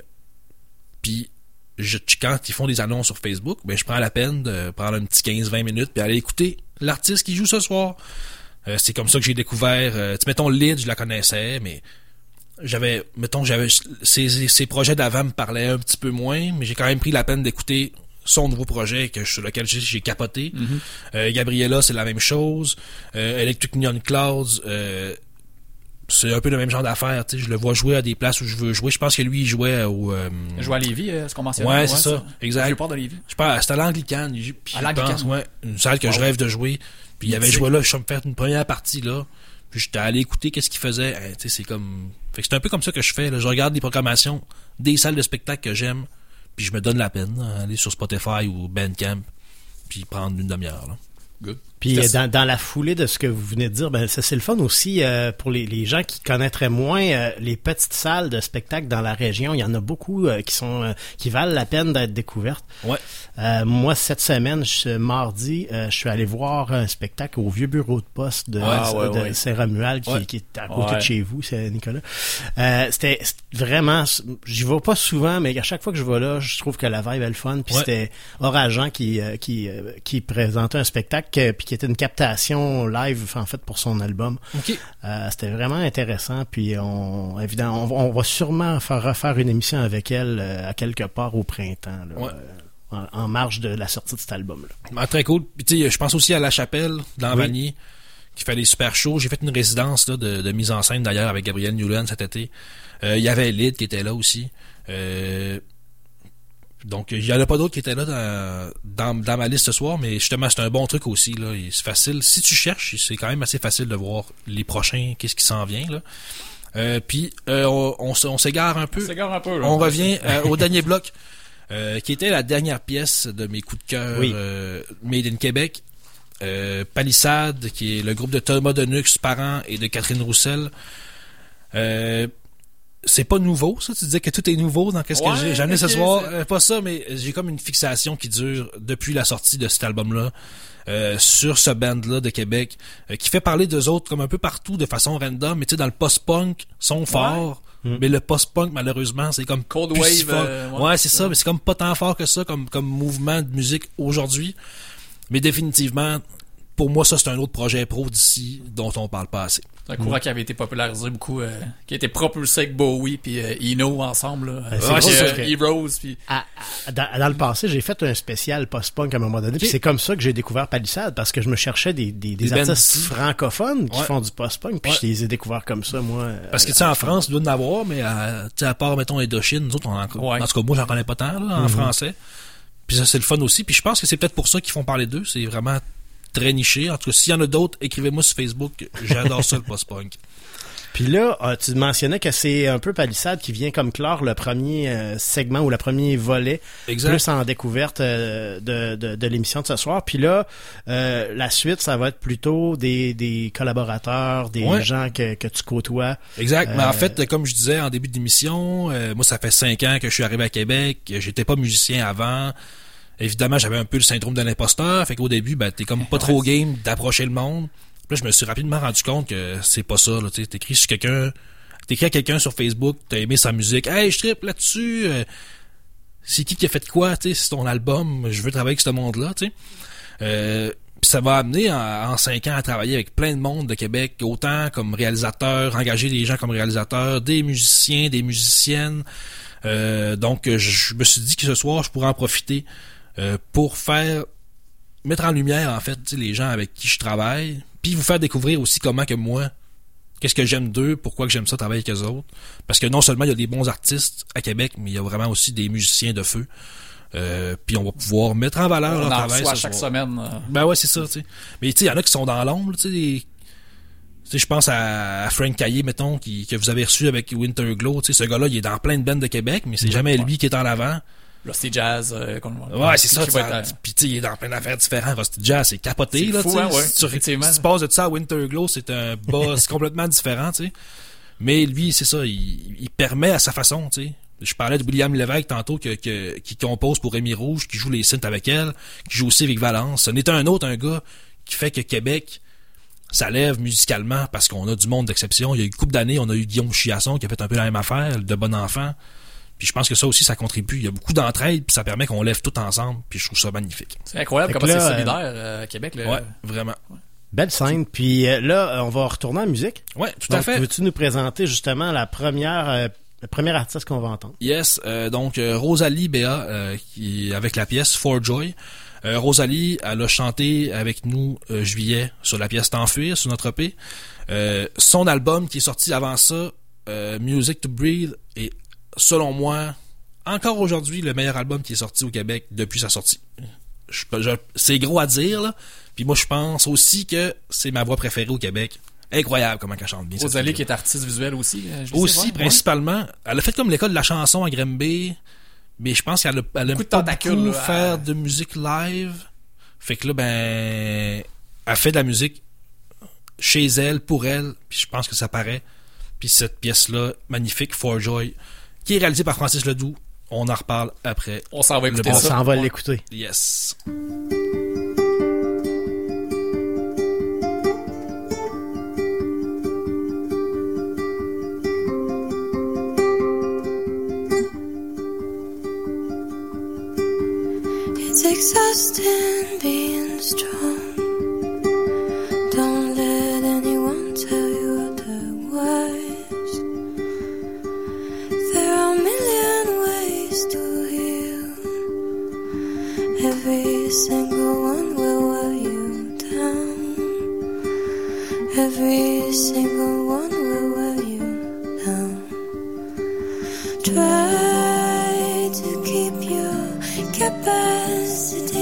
puis, je, quand ils font des annonces sur Facebook, ben, je prends la peine de prendre un petit 15-20 minutes puis aller écouter l'artiste qui joue ce soir. C'est comme ça que j'ai découvert. Tu mettons, Lyd, je la connaissais, mais j'avais, mettons, j'avais ses, ses projets d'avant me parlaient un petit peu moins, mais j'ai quand même pris la peine d'écouter son nouveau projet que sur lequel j'ai, capoté. Mhm. Euh, Gabriella, c'est la même chose. Euh, Electric Neon Clouds, euh, c'est un peu le même genre d'affaire. tu sais, Je le vois jouer à des places où je veux jouer. Je pense que lui, il jouait au... euh, Je joue à Lévis, euh, ce qu'on mentionnait. Ouais, c'est ça. Exact. Je pars de Lévis. Je pense, c'était à l'Anglicane. À l'Anglicane, ouais. Une salle que je rêve de jouer. Puis il avait Mythique. joué là, je suis me faire une première partie là. Puis j'étais allé écouter qu'est-ce qu'il faisait. Hein, tu sais, c'est comme. Fait que c'est un peu comme ça que je fais. Là. Je regarde des programmations, des salles de spectacle que j'aime, puis je me donne la peine, là, aller sur Spotify ou Bandcamp, puis prendre une demi-heure. Good. Puis euh, dans, dans la foulée de ce que vous venez de dire, ben ça c'est le fun aussi euh, pour les, les gens qui connaîtraient moins euh, les petites salles de spectacle dans la région. Il y en a beaucoup euh, qui sont euh, qui valent la peine d'être découvertes. Ouais. Euh, moi cette semaine, je, mardi, euh, je suis allé voir un spectacle au vieux bureau de poste de, Ah, ouais, de ouais. Saint-Romuald qui, qui est à côté de chez vous, c'est Nicolas. Euh, c'était vraiment, j'y vais pas souvent, mais à chaque fois que je vais là, je trouve que la vibe est le fun. Puis c'était Orageant qui euh, qui euh, qui présentait un spectacle puis qui était une captation live en fait pour son album. Euh, c'était vraiment intéressant. Puis on évidemment on, on va sûrement faire refaire une émission avec elle euh, à quelque part au printemps. là, Ouais. euh, en, en marge de la sortie de cet album là. Ah, très cool. Puis je pense aussi à La Chapelle, dans Oui. Vanier, qui fait des super shows. J'ai fait une résidence là, de, de mise en scène d'ailleurs avec Gabriel Newland cet été. Il y avait Lyd qui était là aussi. Euh, donc il y en a pas d'autres qui étaient là dans, dans, dans ma liste ce soir, mais justement c'est un bon truc aussi. là. Et C'est facile. Si tu cherches, c'est quand même assez facile de voir les prochains, qu'est-ce qui s'en vient. là. Euh, puis euh, on, on s- on s'égare un peu. On s'égare un peu, là. On revient euh, au dernier bloc, euh, qui était la dernière pièce de mes coups de cœur Oui. euh, Made in Québec. Euh, Palissade, qui est le groupe de Thomas Denux, parent, et de Catherine Roussel. C'est pas nouveau, ça? Tu disais que tout est nouveau dans qu'est-ce Ouais, que j'ai? Jamais ce soir. Euh, pas ça, mais j'ai comme une fixation qui dure depuis la sortie de cet album-là. euh, sur ce band-là de Québec, euh, qui fait parler d'eux autres comme un peu partout de façon random, mais tu sais, dans le post-punk, sont forts, mais le post-punk, malheureusement, c'est comme Cold si wave, fort. euh, ouais, ouais, c'est ça. mais c'est comme pas tant fort que ça comme, comme mouvement de musique aujourd'hui. Mais définitivement, pour moi, ça, c'est un autre projet pro d'ici dont on parle pas assez. C'est un courant qui avait été popularisé beaucoup, euh, qui a été propulsé avec Bowie puis euh, Eno ensemble. Là. Ouais, c'est Avec, drôle, euh, Heroes puis À- à- dans, dans le passé, j'ai fait un spécial post-punk à un moment donné, puis c'est comme ça que j'ai découvert Palissade, parce que je me cherchais des, des, des Des bands artistes francophones qui Ouais. font du post-punk, puis Ouais. je les ai découverts comme ça, moi. Parce que, euh, tu sais, en France, il doit en avoir, mais à, part, mettons, Indochine, nous autres, on en, Ouais. en tout cas, moi, j'en connais pas tant, là, en Mhm. français. Puis ça, c'est le fun aussi. Puis je pense que c'est peut-être pour ça qu'ils font parler d'eux. C'est vraiment très niché. En tout cas, s'il y en a d'autres, écrivez-moi sur Facebook. J'adore ça, le post-punk. Puis là, euh, tu mentionnais que c'est un peu Palissade qui vient comme clore le premier euh, segment ou le premier volet, Exact. plus en découverte euh, de, de, de l'émission de ce soir. Puis là, euh, la suite, ça va être plutôt des, des collaborateurs, des Ouais. gens que, que tu côtoies. Exact. Mais en fait, comme je disais en début d'émission, euh, moi, ça fait cinq ans que je suis arrivé à Québec. J'étais pas musicien avant. Évidemment, j'avais un peu le syndrome de l'imposteur. Fait qu'au début, ben, t'es comme pas trop game d'approcher le monde. Puis là, je me suis rapidement rendu compte que c'est pas ça, là. Tu t'écris sur quelqu'un, t'écris à quelqu'un sur Facebook, t'as aimé sa musique. Hey, je tripe là-dessus. euh, c'est qui qui a fait quoi, tu sais, c'est ton album. Je veux travailler avec ce monde-là, tu sais. Euh, puis ça va amener en, en cinq ans à travailler avec plein de monde de Québec, autant comme réalisateur, engager des gens comme réalisateurs, des musiciens, des musiciennes. Euh, donc, je me suis dit que ce soir, je pourrais en profiter euh, pour faire mettre en lumière en fait les gens avec qui je travaille, puis vous faire découvrir aussi comment que moi, qu'est-ce que j'aime d'eux, pourquoi que j'aime ça travailler avec eux autres. Parce que non seulement il y a des bons artistes à Québec, mais il y a vraiment aussi des musiciens de feu. Euh, puis on va pouvoir mettre en valeur on leur en travail. ce chaque soir. semaine. euh. Ben ouais, c'est ça. Mais tu sais, il y en a qui sont dans l'ombre, tu sais, je pense à, à Frank Caillé, mettons, qui, que vous avez reçu avec Winter Glow. Tu sais, ce gars-là, il est dans plein de bandes de Québec, mais c'est jamais lui qui est en avant. Rusty Jazz. euh, qu'on- Ouais, c'est ça. sais, Puis tu il est dans plein d'affaires différentes. Rusty Jazz, c'est capoté, C'est là, fou, tu sais. hein, ouais, Si tu-. Si tu passes de ça à Winter Glow, c'est un boss complètement différent, tu sais. Mais lui, c'est ça, il, il permet à sa façon, tu sais. Je parlais de William Lévesque tantôt que, que- qui compose pour Rémi Rouge, qui joue les synths avec elle, qui joue aussi avec Valence. Ce n'est un autre, un gars qui fait que Québec, ça lève musicalement parce qu'on a du monde d'exception. Il y a eu une couple d'années, on a eu Guillaume Chiasson qui a fait un peu la même affaire, de bon enfant. Puis je pense que ça aussi, ça contribue. Il y a beaucoup d'entraide, puis ça permet qu'on lève tout ensemble. Puis je trouve ça magnifique. C'est incroyable comment c'est solidaire euh, à Québec. Là. Ouais, vraiment. Belle scène. Puis euh, là, euh, on va retourner en musique. Ouais, tout à fait. Veux-tu nous présenter justement la première, euh, le premier artiste qu'on va entendre? Yes, euh, donc euh, Rosalie Béa, euh, qui avec la pièce For Joy. Euh, Rosalie, elle a chanté avec nous euh, juillet sur la pièce T'enfuir, sur notre EP. Euh, son album qui est sorti avant ça, euh, Music to Breathe, est selon moi encore aujourd'hui le meilleur album qui est sorti au Québec depuis sa sortie. Je- je- c'est gros à dire là. Puis moi je pense aussi que c'est ma voix préférée au Québec. Incroyable comment elle chante bien. Rosalie qui est artiste visuelle aussi. euh, je Aussi, principalement. Elle a fait comme l'école de la chanson à Grimby, mais je pense qu'elle a, elle aime Beaucoup de pas tentacules, beaucoup là, faire de musique live. Fait que là, ben, elle fait de la musique chez elle, pour elle, puis je pense que ça paraît. Puis cette pièce-là, magnifique, For Joy, qui est réalisée par Francis Ledoux, on en reparle après. On s'en va écouter On s'en l'écouter. Yes. It's exhausting being strong. Single one will wear you down. Every single one will wear you down. Try to keep your capacity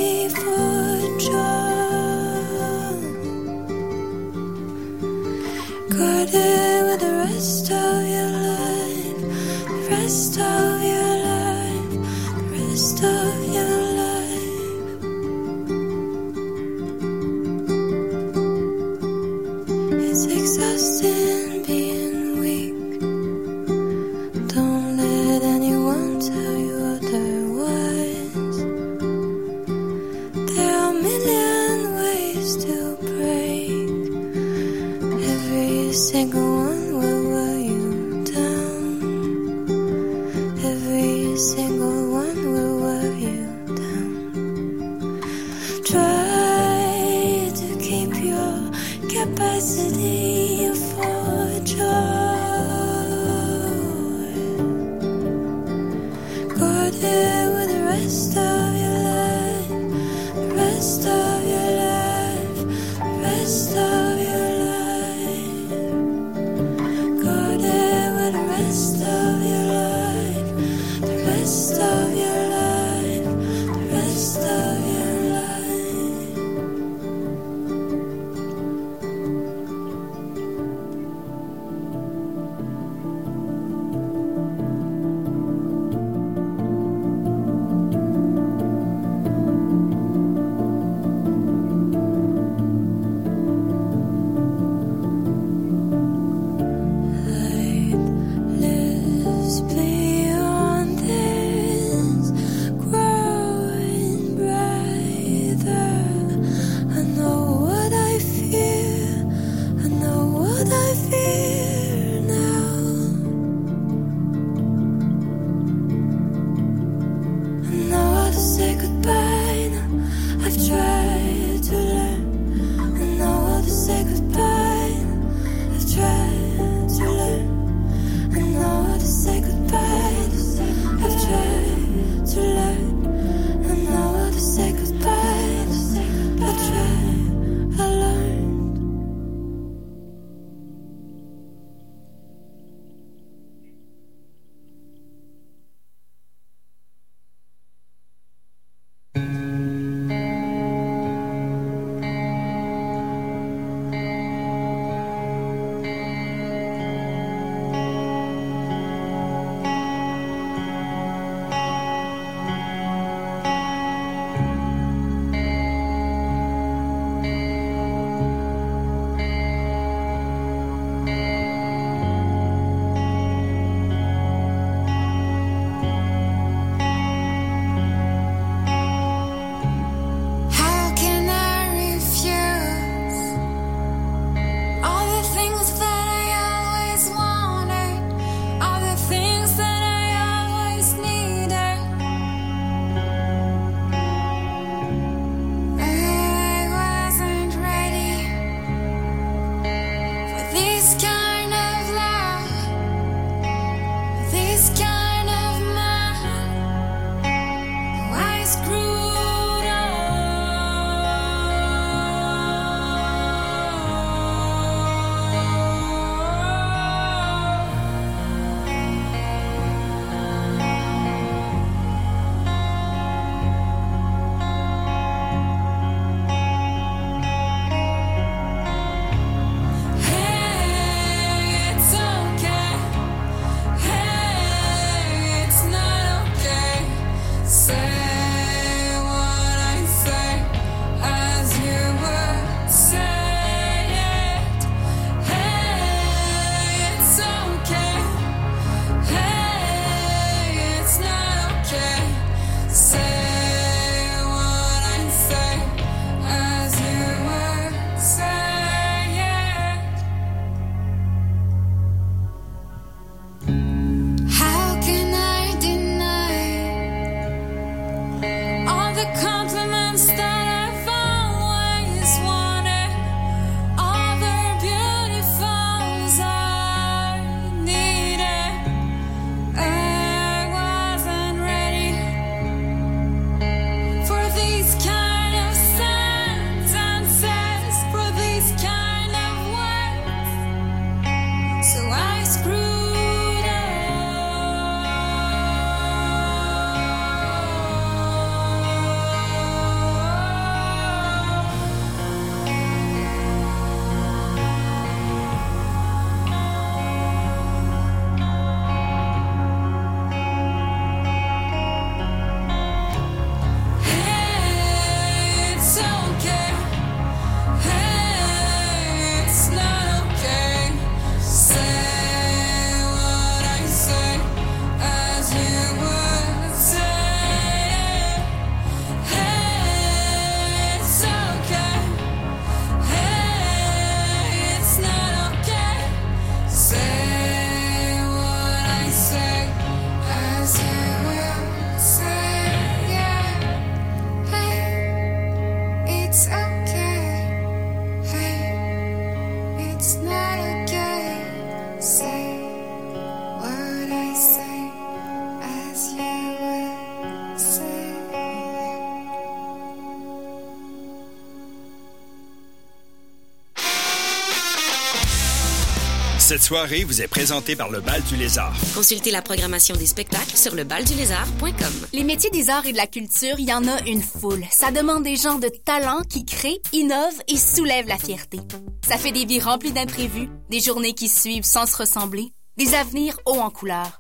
soirée vous est présentée par le Bal du Lézard. Consultez la programmation des spectacles sur lebaldulézard.com. Les métiers des arts et de la culture, il y en a une foule. Ça demande des gens de talent qui créent, innovent et soulèvent la fierté. Ça fait des vies remplies d'imprévus, des journées qui suivent sans se ressembler, des avenirs hauts en couleur.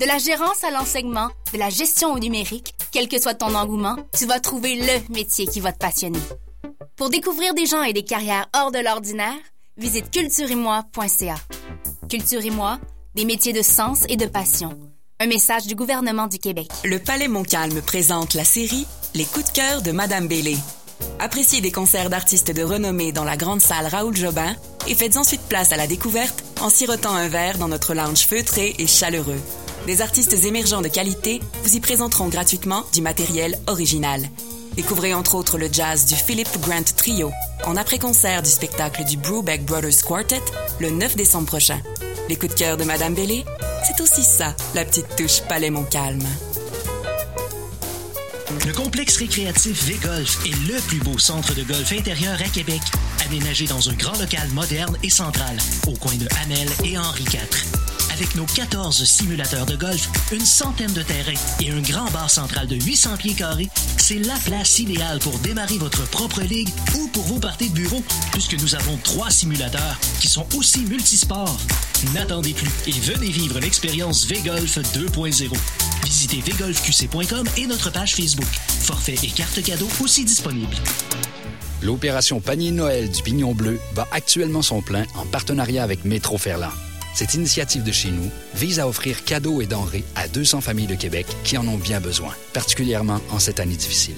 De la gérance à l'enseignement, de la gestion au numérique, quel que soit ton engouement, tu vas trouver le métier qui va te passionner. Pour découvrir des gens et des carrières hors de l'ordinaire, visite cultureetmoi.ca. Culture et moi, des métiers de sens et de passion. Un message du gouvernement du Québec. Le Palais Montcalm présente la série Les coups de cœur de Madame Bélé. Appréciez des concerts d'artistes de renommée dans la grande salle Raoul Jobin et faites ensuite place à la découverte en sirotant un verre dans notre lounge feutré et chaleureux. Des artistes émergents de qualité vous y présenteront gratuitement du matériel original. Découvrez entre autres le jazz du Philip Grant Trio en après-concert du spectacle du Brubeck Brothers Quartet le 9 décembre prochain. Les coups de cœur de Madame Bellé, c'est aussi ça, la petite touche Palais Montcalm. Le complexe récréatif V-Golf est le plus beau centre de golf intérieur à Québec. Aménagé dans un grand local moderne et central, au coin de Hamel et Henri IV. Avec nos 14 simulateurs de golf, une centaine de terrains et un grand bar central de 800 pieds carrés, c'est la place idéale pour démarrer votre propre ligue ou pour vos parties de bureau, puisque nous avons trois simulateurs qui sont aussi multisports. N'attendez plus et venez vivre l'expérience V-Golf 2.0. Visitez vgolfqc.com et notre page Facebook. Forfait et carte cadeau aussi disponibles. L'opération Panier Noël du Pignon Bleu bat actuellement son plein en partenariat avec Métro Ferland. Cette initiative de chez nous vise à offrir cadeaux et denrées à 200 familles de Québec qui en ont bien besoin, particulièrement en cette année difficile.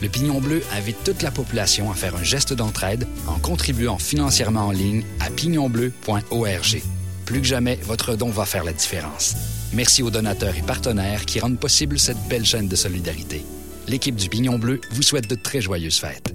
Le Pignon Bleu invite toute la population à faire un geste d'entraide en contribuant financièrement en ligne à pignonbleu.org. Plus que jamais, votre don va faire la différence. Merci aux donateurs et partenaires qui rendent possible cette belle chaîne de solidarité. L'équipe du Pignon Bleu vous souhaite de très joyeuses fêtes.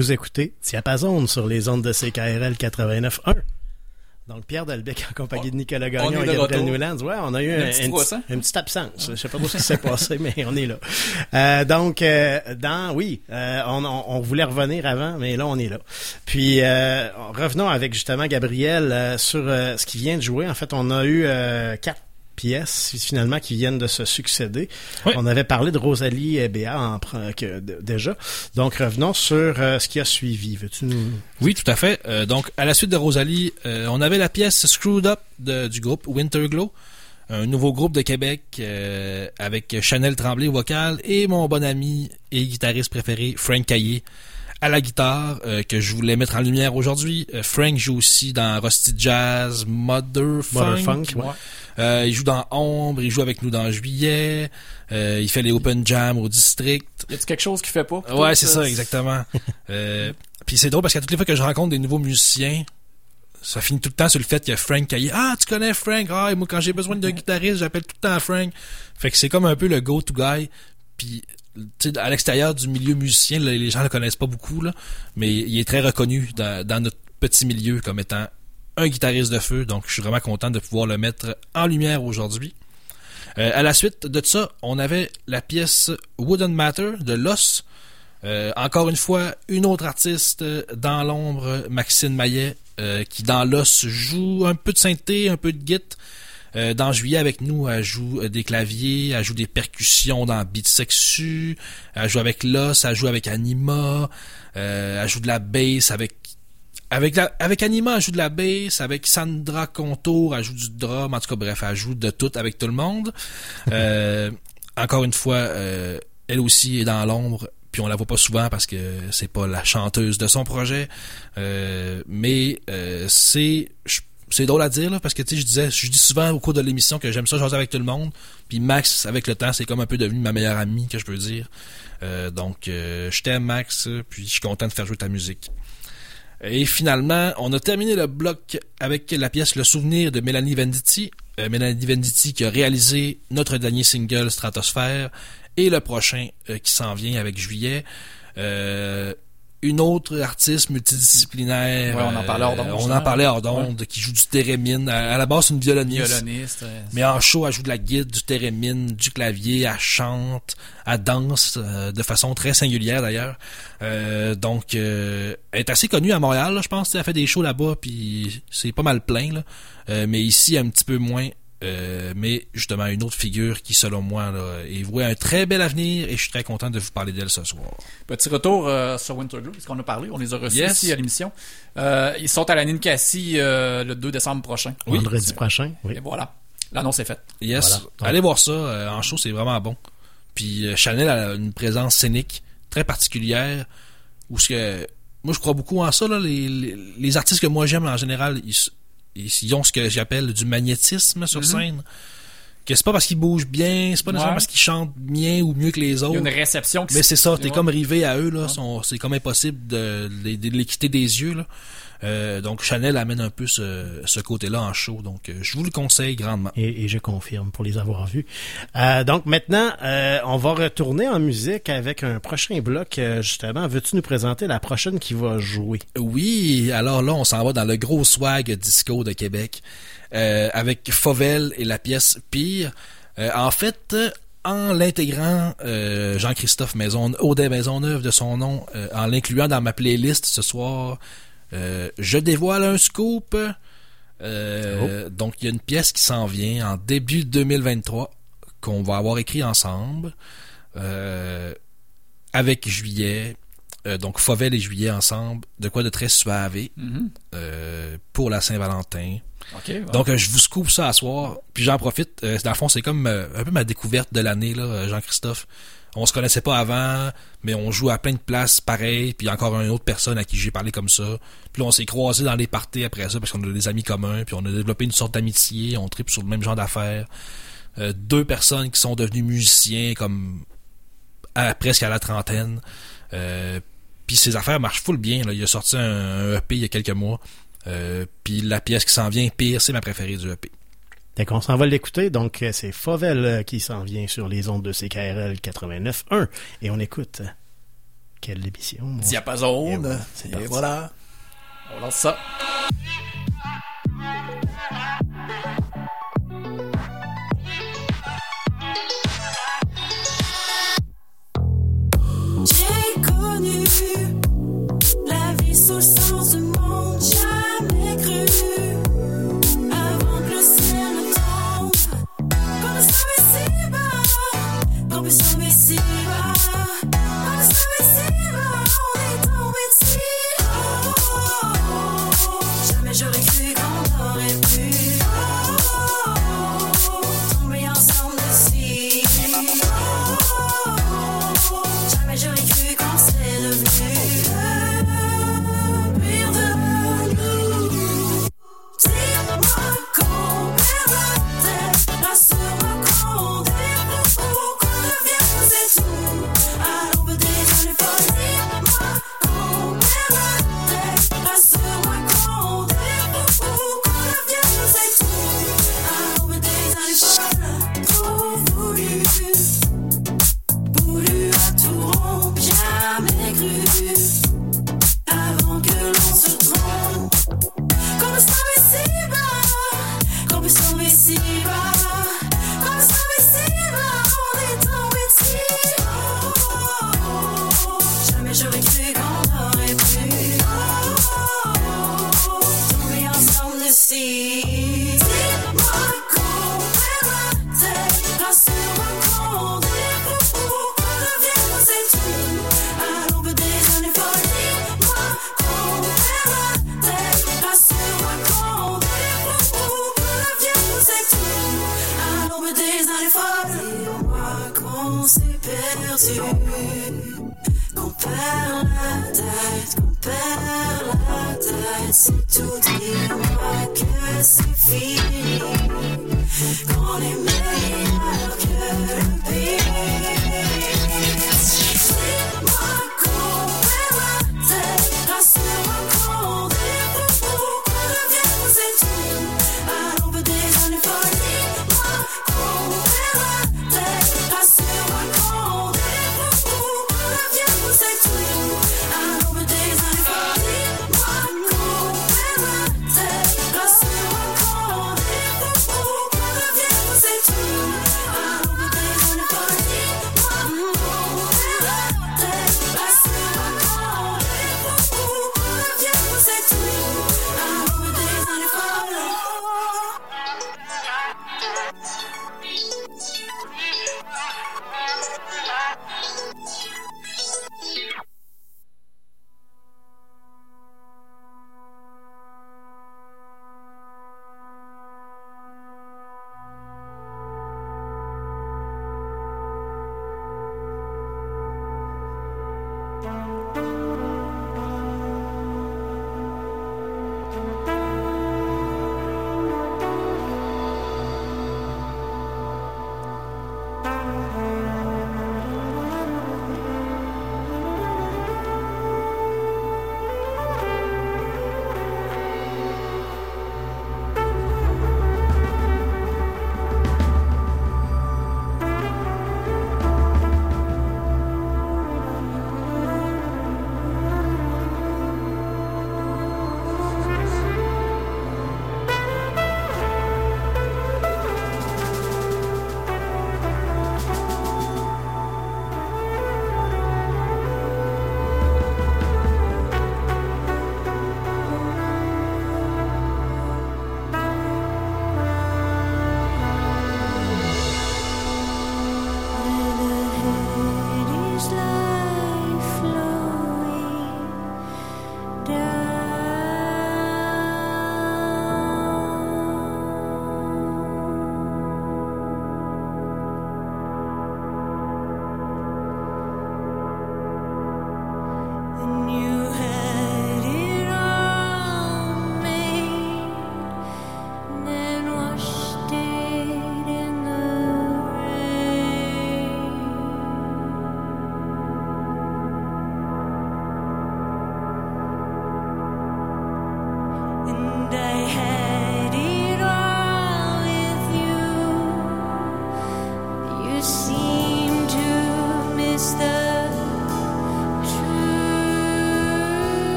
Vous écoutez Diapason sur les ondes de CKRL 89.1. Donc, Pierre Dalbec en compagnie de Nicolas On Gagnon et Gabriel. Newlands. Ouais, on a eu Une un- petite une absence. Je sais pas trop ce qui s'est passé, mais on est là. Euh, donc, euh, dans, oui, euh, on, on- on voulait revenir avant, mais là, on est là. Puis, revenons avec justement Gabriel sur ce qui vient de jouer. En fait, on a eu quatre pièces finalement qui viennent de se succéder. On avait parlé de Rosalie et Béa en, que, déjà. Donc revenons sur euh, ce qui a suivi. Veux-tu nous Oui, tout à fait. Euh, donc, à la suite de Rosalie, euh, on avait la pièce Screwed Up de- du groupe Winterglow, un nouveau groupe de Québec avec Chanel Tremblay au vocal et mon bon ami et guitariste préféré Frank Caillé à la guitare euh, que je voulais mettre en lumière aujourd'hui. Euh, Frank joue aussi dans Rusty Jazz, Mother Funk. Mother Funk, ouais. Euh, il joue dans Ombre, il joue avec nous dans Juillet, euh, il fait les Open Jam au District. Y a-tu quelque chose qui fait pas? Ouais, c'est ça, exactement. euh, puis c'est drôle parce qu'à toutes les fois que je rencontre des nouveaux musiciens, ça finit tout le temps sur le fait qu'il y a Frank Caillé. Ah, tu connais Frank? Ah, et moi, quand j'ai besoin d'un guitariste, j'appelle tout le temps Frank. Fait que c'est comme un peu le go-to guy. Puis, à l'extérieur du milieu musicien, là, les gens le connaissent pas beaucoup, là, mais il est très reconnu dans, dans notre petit milieu comme étant un guitariste de feu. Donc, je suis vraiment content de pouvoir le mettre en lumière aujourd'hui. Euh, à la suite de ça, on avait la pièce Wooden Matter de Loss. Euh, encore une fois, une autre artiste dans l'ombre, Maxine Maillet, euh, qui dans Loss joue un peu de synthé, un peu de git. Dans Juillet avec nous, elle joue des claviers, elle joue des percussions dans Beat Sexu, elle joue avec Loss, elle joue avec Anima, elle joue de la bass avec avec, la- avec Anima, elle joue de la bass. Avec Sandra Contour, elle joue du drum. En tout cas, bref, elle joue de tout avec tout le monde. Euh, encore une fois, euh, elle aussi est dans l'ombre. Puis on la voit pas souvent parce que c'est pas la chanteuse de son projet. Euh, mais euh, c'est c'est drôle à dire là, parce que tu sais je disais je dis souvent au cours de l'émission que j'aime ça jaser avec tout le monde. Puis Max avec le temps c'est comme un peu devenu ma meilleure amie que je peux dire. Euh, donc euh, je t'aime Max. Puis je suis content de faire jouer ta musique. Et finalement, on a terminé le bloc avec la pièce Le souvenir de Mélanie Venditti. Euh, Mélanie Venditti qui a réalisé notre dernier single Stratosphère et le prochain euh, qui s'en vient avec Juillet. Euh, une autre artiste multidisciplinaire. Ouais, on en parlait hors d'onde, euh, On en parlait hors d'onde, qui joue du thérémine. À, à la base, c'est une violoniste. Violoniste, ouais. Mais en show, elle joue de la guide, du thérémine, du clavier, elle chante, elle danse euh, de façon très singulière d'ailleurs. Euh, donc, euh, elle est assez connue à Montréal, là, je pense. Elle fait des shows là-bas, puis c'est pas mal plein. Là. Euh, mais ici, un petit peu moins. Euh, mais justement, une autre figure qui, selon moi, là, est vouée à un très bel avenir et je suis très content de vous parler d'elle ce soir. Petit retour euh, sur Winterglow, puisqu'on a parlé, on les a reçus Yes. ici à l'émission. Euh, ils sont à la Ninkasi euh, le 2 décembre prochain. vendredi prochain Oui. Et voilà, l'annonce est faite. Yes. Voilà. Donc- Allez voir ça. euh, en show, c'est vraiment bon. Puis euh, Chanel a une présence scénique très particulière. Où ce que moi, je crois beaucoup en ça. Là, les, les, les artistes que moi j'aime en général, ils, ils, ont ce que j'appelle du magnétisme sur Mhm. scène. Que c'est pas parce qu'ils bougent bien, c'est pas nécessairement parce qu'ils chantent bien ou mieux que les Il y autres. a une réception qui Mais c'est ça, t'es Ouais. comme rivé à eux là, c'est comme impossible de, de- de les quitter des yeux là. Euh, donc Chanel amène un peu ce, ce côté-là en show, donc euh, je vous le conseille grandement. Et, et je confirme pour les avoir vus. Euh, donc maintenant, euh, on va retourner en musique avec un prochain bloc. justement, veux-tu nous présenter la prochaine qui va jouer? Oui, alors là, on s'en va dans le gros swag disco de Québec euh, avec Fauvel et la pièce Pire. Euh, en fait, en l'intégrant euh, Jean-Christophe Maison, Audet Maisonneuve de son nom, euh, en l'incluant dans ma playlist ce soir, euh, je dévoile un scoop. Euh, Donc, il y a une pièce qui s'en vient en début 2023 qu'on va avoir écrit ensemble euh, avec Juillet. Donc, Fauvel et Juillet ensemble. De quoi de très suavé Mhm. pour la Saint-Valentin. Donc, je vous scoop ça à soir. Puis j'en profite. Dans le fond, c'est comme un peu ma découverte de l'année, là, Jean-Christophe. On se connaissait pas avant, mais on joue à plein de places pareil. Puis encore une autre personne à qui j'ai parlé comme ça. Puis on s'est croisés dans les parties après ça parce qu'on a des amis communs. Puis on a développé une sorte d'amitié. On tripe sur le même genre d'affaires. Euh, deux personnes qui sont devenues musiciens comme presque à la trentaine. Euh, puis ses affaires marchent full bien. Là. Il a sorti un, EP il y a quelques mois. Euh, puis la pièce qui s'en vient, pire, c'est ma préférée du EP. Donc, on s'en va l'écouter. Donc, c'est Favel euh, qui s'en vient sur les ondes de CKRL 89.1. Et on écoute. Euh, quelle émission. Mon... Diapason. Et, ouais, et voilà. On lance ça. J'ai connu la vie sous perdu, qu'on perd la tête, qu'on perd la tête. C'est tout, dis-moi que c'est fini, qu'on est meilleur que le pire.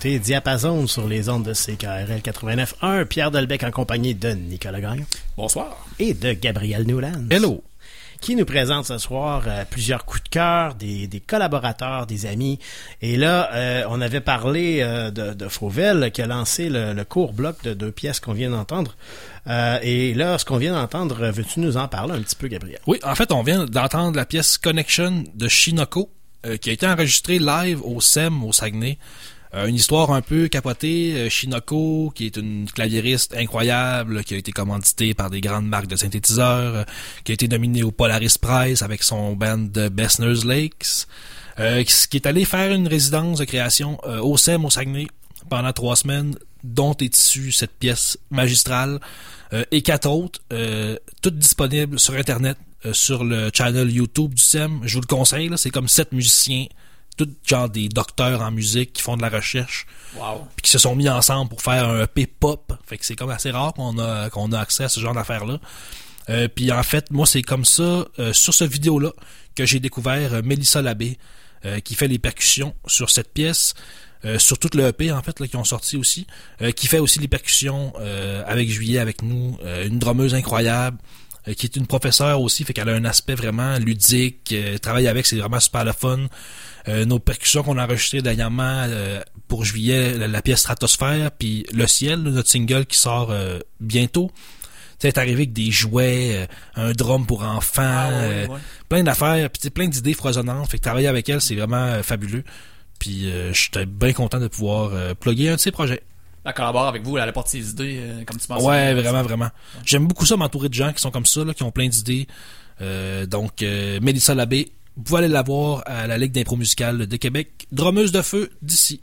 Écoutez Diapason sur les ondes de CKRL 89.1. Pierre Delbecq en compagnie de Nicolas Gagnon. Bonsoir. Et de Gabriel Newland. Hello. Qui nous présente ce soir euh, plusieurs coups de cœur, des, des collaborateurs, des amis. Et là, euh, on avait parlé euh, de, de Fauvel qui a lancé le, le court bloc de deux pièces qu'on vient d'entendre. Euh, et là, ce qu'on vient d'entendre, veux-tu nous en parler un petit peu, Gabriel? Oui, en fait, on vient d'entendre la pièce Connection de Shinoko, euh, qui a été enregistrée live au SEM au Saguenay. Euh, une histoire un peu capotée. Euh, Shinoko, qui est une claviériste incroyable, qui a été commanditée par des grandes marques de synthétiseurs, euh, qui a été nominée au Polaris Prize avec son band de Bessner's Lakes, qui est allé faire une résidence de création au SEM au Saguenay pendant trois semaines, dont est issue cette pièce magistrale et quatre autres, toutes disponibles sur Internet, sur le channel YouTube du SEM. Je vous le conseille, c'est comme sept musiciens, tous genre des docteurs en musique qui font de la recherche, Wow. puis qui se sont mis ensemble pour faire un EP pop. Fait que c'est comme assez rare qu'on a qu'on a accès à ce genre d'affaires-là. Euh, puis en fait, moi, c'est comme ça, euh, sur ce vidéo-là, que j'ai découvert euh, Mélissa Labbé, qui fait les percussions sur cette pièce, sur toute le EP, en fait, là, qui ont sorti aussi, qui fait aussi les percussions avec Juillet, avec nous, une drummeuse incroyable, qui est une professeure aussi, fait qu'elle a un aspect vraiment ludique, travailler avec, c'est vraiment super le fun. Euh, nos percussions qu'on a enregistrées dernièrement euh, pour juillet, la, la pièce Stratosphère, puis Le Ciel, notre single qui sort euh, bientôt. Tu est arrivé avec des jouets, un drum pour enfants, Ah ouais, ouais. plein d'affaires, puis plein d'idées foisonnantes. Fait que travailler avec elle, c'est vraiment fabuleux. Puis euh, j'étais bien content de pouvoir plugger un de ses projets. Elle collabore avec vous, elle apporte ses idées, euh, comme tu penses. Ouais, vraiment, vraiment. J'aime beaucoup ça, m'entourer de gens qui sont comme ça, là, qui ont plein d'idées. Euh, donc, euh, Mélissa Labbé, vous pouvez aller la voir à la Ligue d'impro musicale de Québec. Drummeuse de feu d'ici.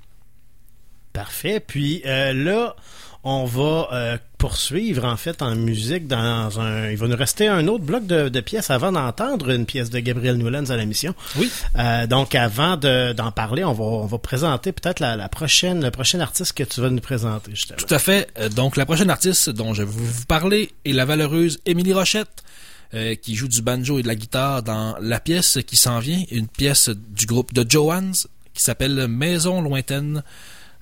Parfait. Puis euh, là, on va euh, poursuivre en fait en musique dans un. Il va nous rester un autre bloc de, de pièces avant d'entendre une pièce de Gabriel Newlands à l'émission. Oui. Euh, donc avant de- d'en parler, on va on va présenter peut-être la, la prochaine le prochain artiste que tu vas nous présenter. Justement. Tout à fait. Donc, la prochaine artiste dont je vais vous parler est la valeureuse Émilie Rochette, euh, qui joue du banjo et de la guitare dans la pièce qui s'en vient, une pièce du groupe de Joannes qui s'appelle Maison lointaine.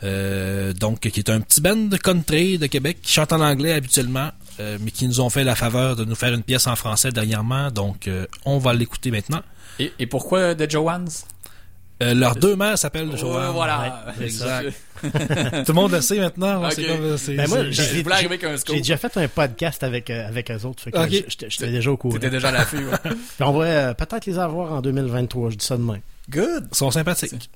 Euh, donc, qui est un petit band de country de Québec qui chante en anglais habituellement, euh, mais qui nous ont fait la faveur de nous faire une pièce en français dernièrement. Donc, on va l'écouter maintenant. Et, et pourquoi The Joannes? Euh, leurs deux mères s'appellent Oh, Joanne. voilà. Ouais, exact. Tout le monde le sait maintenant. ouais, Ok. c'est comme, c'est- Ben moi, j'ai- déjà fait un podcast avec euh, avec eux autres. Fait que Ok. j- j'étais déjà au courant. T'étais déjà à l'affût, ouais. On va euh, peut-être les avoir en 2023. Je dis ça demain. Good. Ils sont sympathiques.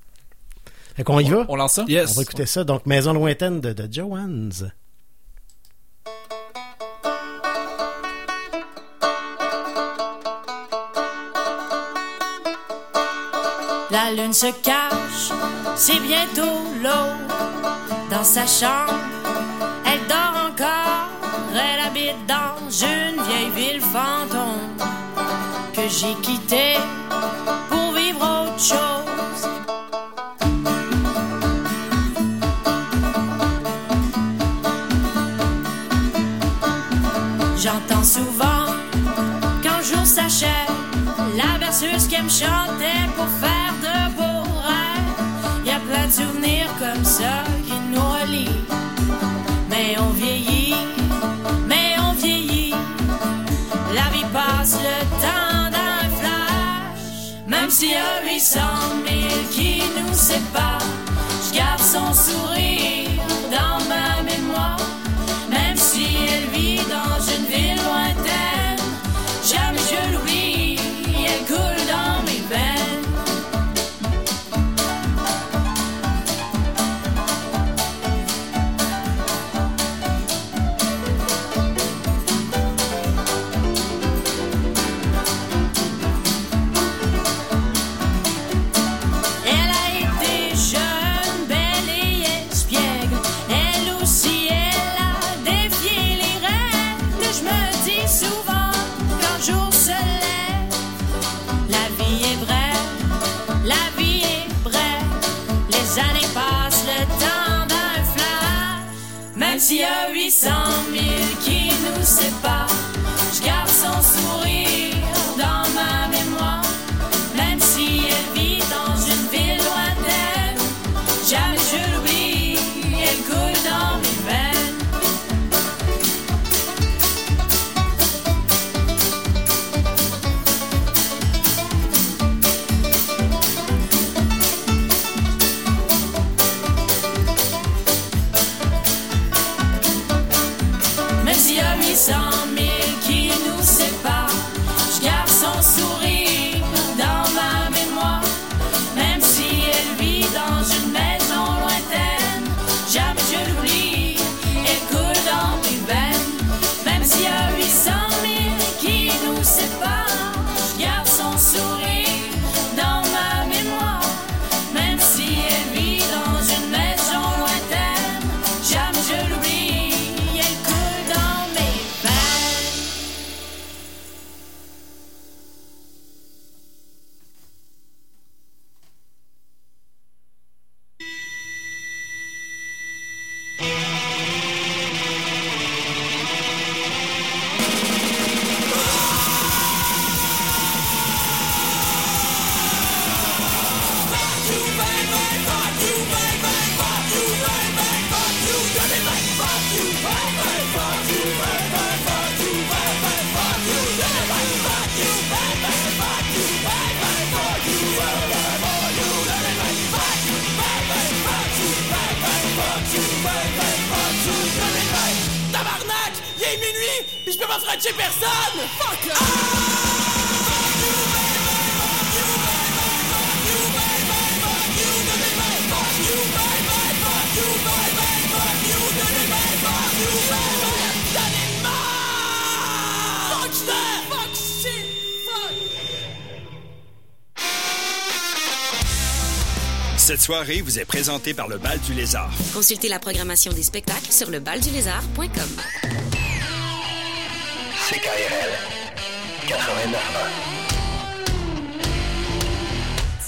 Fait qu'on y va? On lance ça? Yes. On va écouter ça. Donc, Maison lointaine de, de Joannes. La lune se cache, c'est bientôt l'eau dans sa chambre. Elle dort encore, elle habite dans une vieille ville fantôme que j'ai quittée pour vivre autre chose. J'entends souvent qu'un jour s'achève la berceuse qui me chantait pour faire souvenirs comme ça qui nous relient. Mais on vieillit, mais on vieillit. La vie passe le temps d'un flash. Même s'il y a 800 000 qui nous séparent, je garde son sourire Il est minuit, puis je peux pas frencher personne! Fuck! Fuck! Cette soirée vous est présentée par le Bal du Lézard. Consultez la programmation des spectacles sur lebaldulézard.com. CKRL 89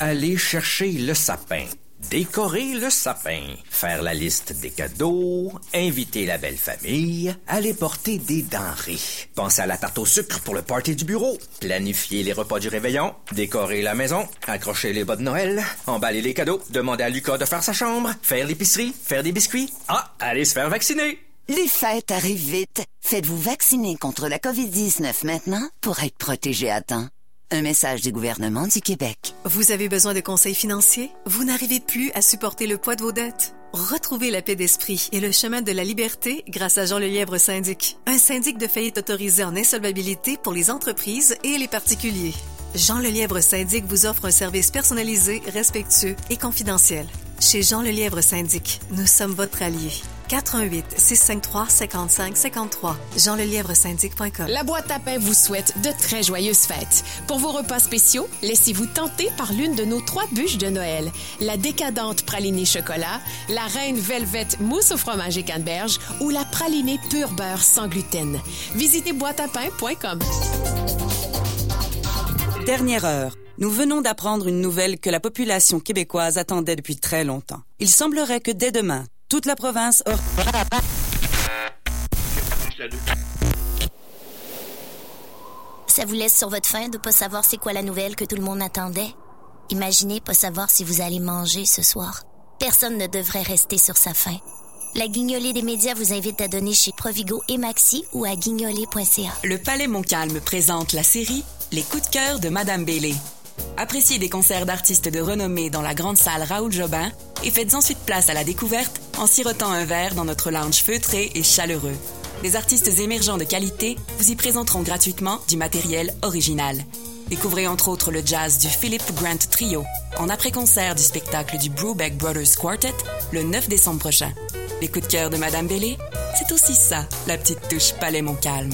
Aller chercher le sapin. Décorer le sapin, faire la liste des cadeaux, inviter la belle famille, aller porter des denrées, penser à la tarte au sucre pour le party du bureau, planifier les repas du réveillon, décorer la maison, accrocher les bas de Noël, emballer les cadeaux, demander à Lucas de faire sa chambre, faire l'épicerie, faire des biscuits, ah, aller se faire vacciner. Les fêtes arrivent vite. Faites-vous vacciner contre la COVID-19 maintenant pour être protégé à temps. Un message du gouvernement du Québec. Vous avez besoin de conseils financiers? Vous n'arrivez plus à supporter le poids de vos dettes? Retrouvez la paix d'esprit et le chemin de la liberté grâce à Jean Lelièvre Syndic. Un syndic de faillite autorisé en insolvabilité pour les entreprises et les particuliers. Jean Lelièvre Syndic vous offre un service personnalisé, respectueux et confidentiel. Chez Jean Lelièvre Syndic, nous sommes votre allié. 418 653 55 53 jeanlelièvresyndic.com La boîte à pain vous souhaite de très joyeuses fêtes. Pour vos repas spéciaux, laissez-vous tenter par l'une de nos trois bûches de Noël. La décadente pralinée chocolat, la reine velvet mousse au fromage et canneberge ou la pralinée pur beurre sans gluten. Visitez boîteapain.com. Dernière heure. Nous venons d'apprendre une nouvelle que la population québécoise attendait depuis très longtemps. Il semblerait que dès demain, toute la province aura... Ça vous laisse sur votre faim de pas savoir c'est quoi la nouvelle que tout le monde attendait? Imaginez pas savoir si vous allez manger ce soir. Personne ne devrait rester sur sa faim. La guignolée des médias vous invite à donner chez Provigo et Maxi ou à guignolée.ca. Le Palais Montcalm présente la série Les coups de cœur de Madame Bailey. Appréciez des concerts d'artistes de renommée dans la grande salle Raoul Jobin et faites ensuite place à la découverte en sirotant un verre dans notre lounge feutré et chaleureux. Des artistes émergents de qualité vous y présenteront gratuitement du matériel original. Découvrez entre autres le jazz du Philip Grant Trio en après-concert du spectacle du Brubeck Brothers Quartet le 9 décembre prochain. Les coups de cœur de Madame Bellé, c'est aussi ça, la petite touche Palais Montcalm.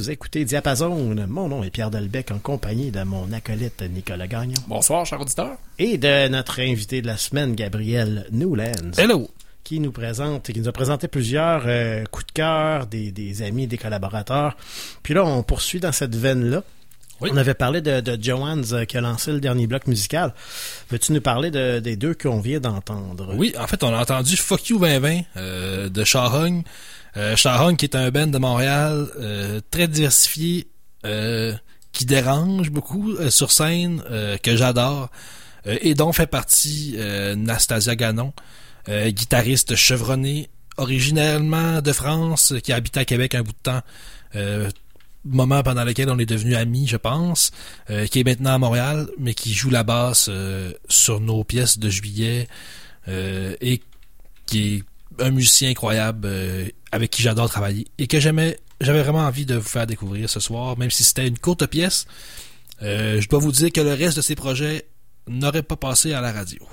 Vous écoutez Diapason. Mon nom est Pierre Delbecq en compagnie de mon acolyte Nicolas Gagnon. Bonsoir, cher auditeur. Et de notre invité de la semaine, Gabriel Newlands. Hello. Qui nous présente, qui nous a présenté plusieurs euh, coups de cœur des, des amis, des collaborateurs. Puis là, on poursuit dans cette veine-là. On avait parlé de, de Joannes euh, qui a lancé le dernier bloc musical. Veux-tu nous parler de- des deux qu'on vient d'entendre? Oui, en fait, on a entendu Fuck You 2020 euh, de Shahong. Euh, Shahong qui est un band de Montréal euh, très diversifié, euh, qui dérange beaucoup euh, sur scène, que j'adore, et dont fait partie Nastasia Ganon, guitariste chevronné, originellement de France, qui a habité à Québec un bout de temps. Moment pendant lequel on est devenu amis, je pense, qui est maintenant à Montréal, mais qui joue la basse sur nos pièces de juillet et qui est un musicien incroyable euh, avec qui j'adore travailler et que j'aimais, j'avais vraiment envie de vous faire découvrir ce soir, même si c'était une courte pièce. Euh, je dois vous dire que le reste de ces projets n'aurait pas passé à la radio.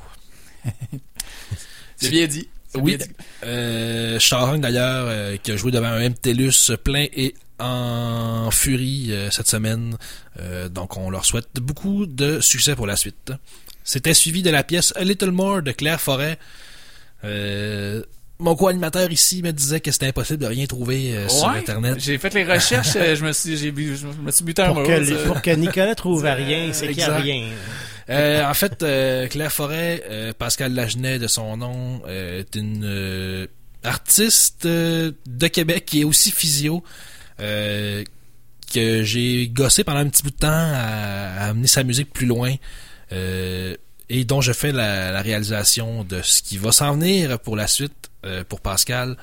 C'est bien dit. Oui. bien dit. Euh, d'ailleurs, qui a joué devant un MTLUS plein et en furie cette semaine. Donc, on leur souhaite beaucoup de succès pour la suite. C'était suivi de la pièce A Little More de Claire Forêt. Euh, mon co-animateur ici me disait que c'était impossible de rien trouver euh, sur Ouais, Internet. J'ai fait les recherches, euh, je me suis, j'ai, bu- je me suis buté un Pour que, pour que Nicolas trouve à rien, c'est qu'il y a rien. Euh, en fait, euh, Claire Forêt, euh, Pascal Lagenet de son nom, euh, est une euh, artiste euh, de Québec qui est aussi physio, euh, que j'ai gossé pendant un petit bout de temps à, à amener sa musique plus loin. euh, et dont je fais la, la réalisation de ce qui va s'en venir pour la suite euh, pour Pascal.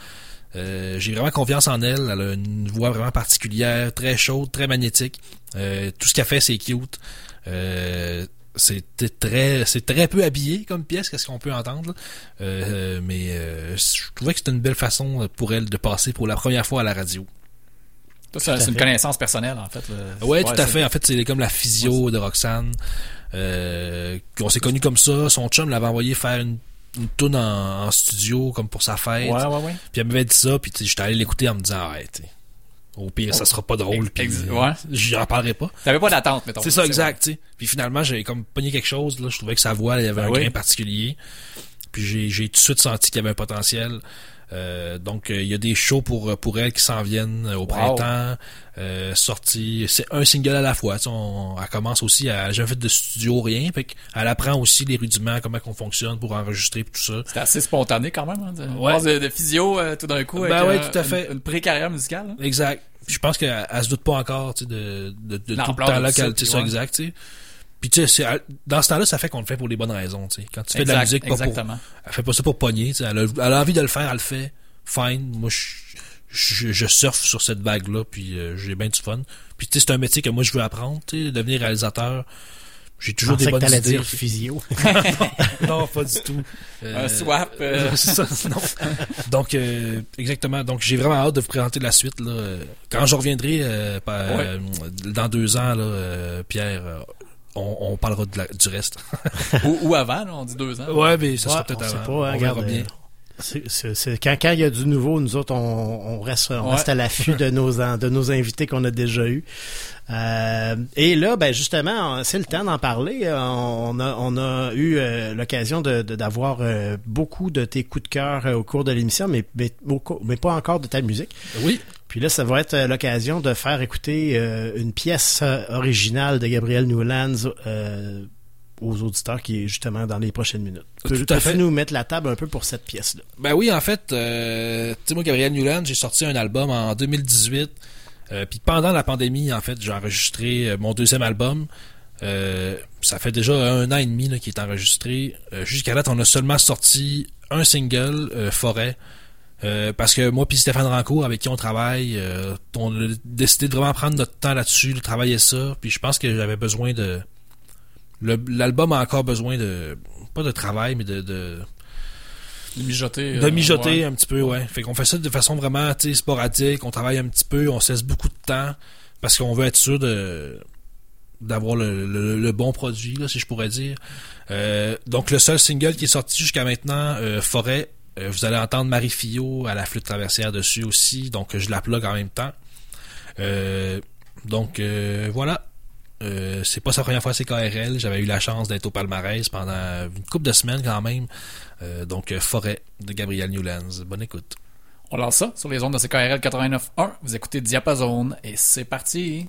Euh, j'ai vraiment confiance en elle. Elle a une voix vraiment particulière, très chaude, très magnétique. Euh, tout ce qu'elle fait, c'est cute. Euh, c'était très c'est très peu habillé comme pièce qu'est-ce qu'on peut entendre. Euh, mais euh, je trouvais que c'était une belle façon pour elle de passer pour la première fois à la radio c'est, c'est une connaissance personnelle, en fait. là. Ouais, tout à c'est- fait. En fait, c'est comme la physio de Roxane. Euh, on s'est connus comme ça. Son chum l'avait envoyé faire une, une toune en, en studio comme pour sa fête. Ouais, ouais, ouais. Puis elle m'avait dit ça, puis tu sais, j'étais allé l'écouter en me disant, ouais, tu sais, au pire, ça sera pas drôle, puis euh, ouais. j'y en parlerai pas. T'avais pas d'attente, mettons. C'est ça, exact, tu sais. Puis finalement, j'avais comme pogné quelque chose, là. Je trouvais que sa voix, y avait Ben un oui. grain particulier. Puis j'ai, j'ai tout de suite senti qu'il y avait un potentiel. Euh, donc euh, il y a des shows pour pour elle qui s'en viennent euh, au printemps euh, sorti c'est un single à la fois tu sais, on, elle commence aussi à jamais fait de studio rien fait elle apprend aussi les rudiments comment qu'on fonctionne pour enregistrer tout ça C'était assez spontané quand même. Hein, de, Ouais. de, de physio euh, tout d'un coup Ben avec ouais, euh, tout à fait. une, une pré-carrière musicale. hein. Exact. Je pense qu'elle elle se doute pas encore tu sais, de, de, de tout le temps là qu'elle ouais. exact tu sais. Puis tu sais dans ce temps-là ça fait qu'on le fait pour les bonnes raisons tu sais. Quand tu fais de la musique pas pour exactement. elle fait pas ça pour pogner tu sais. elle, a, elle a envie de le faire elle le fait fine moi je je, je surfe sur cette vague là puis euh, j'ai bien du fun. Puis tu sais c'est un métier que moi je veux apprendre tu sais devenir réalisateur. J'ai toujours des que bonnes t'allais idées. dire physio. non, pas du tout. Un swap, euh. c'est ça, non. Donc, euh, exactement. Donc, j'ai vraiment hâte de vous présenter la suite. Là. Euh, Quand je reviendrai euh, par- euh, dans deux ans, là, euh, Pierre, euh, on, on parlera de la- du reste. ou, ou avant, là, on dit deux ans. Ouais, mais ça sera Ouais, peut-être on sait avant. pas, hein, on verra bien. euh, c'est- c'est- c'est- quand, quand il y a du nouveau, nous autres, on, on reste, on Ouais. reste à l'affût de nos, de nos invités qu'on a déjà eus. Euh, et là, ben justement, c'est le temps d'en parler. Euh, On a, on a eu euh, l'occasion de, de- d'avoir euh, beaucoup de tes coups de cœur euh, au cours de l'émission, mais, mais, au mais pas encore de ta musique. Oui. Puis là, ça va être euh, l'occasion de faire écouter euh, une pièce euh, originale de Gabriel Newlands euh, aux auditeurs qui est justement dans les prochaines minutes. Peux- Tout à fait. nous mettre la table un peu pour cette pièce-là? Ben oui, en fait, euh, tu sais, moi, Gabriel Newland, j'ai sorti un album en 2018. Euh, puis pendant la pandémie, en fait, j'ai enregistré mon deuxième album. Ça fait déjà un an et demi là, qu'il est enregistré. Jusqu'à date, on a seulement sorti un single, Forêt. Euh, parce que moi puis Stéphane Rancourt, avec qui on travaille, euh, on a décidé de vraiment prendre notre temps là-dessus, de travailler ça. Puis je pense que j'avais besoin de... L'album a encore besoin de... Pas de travail, mais de... de De mijoter. de euh, mijoter ouais. un petit peu, ouais. Fait qu'on fait ça de façon vraiment sporadique, on travaille un petit peu, on se laisse beaucoup de temps parce qu'on veut être sûr de d'avoir le, le- le bon produit, là, si je pourrais dire. Euh, donc le seul single qui est sorti jusqu'à maintenant, euh, Forêt, euh, vous allez entendre Marie Fillot à la flûte traversière dessus aussi, donc je la plug en même temps. Euh, donc euh, voilà. Euh, c'est pas sa première fois à CKRL. J'avais eu la chance d'être au palmarès pendant une couple de semaines quand même. Euh, donc euh, Forêt de Gabriel Newlands. Bonne écoute. On lance ça sur les ondes de CKRL 89.1. Vous écoutez Diapason et c'est parti.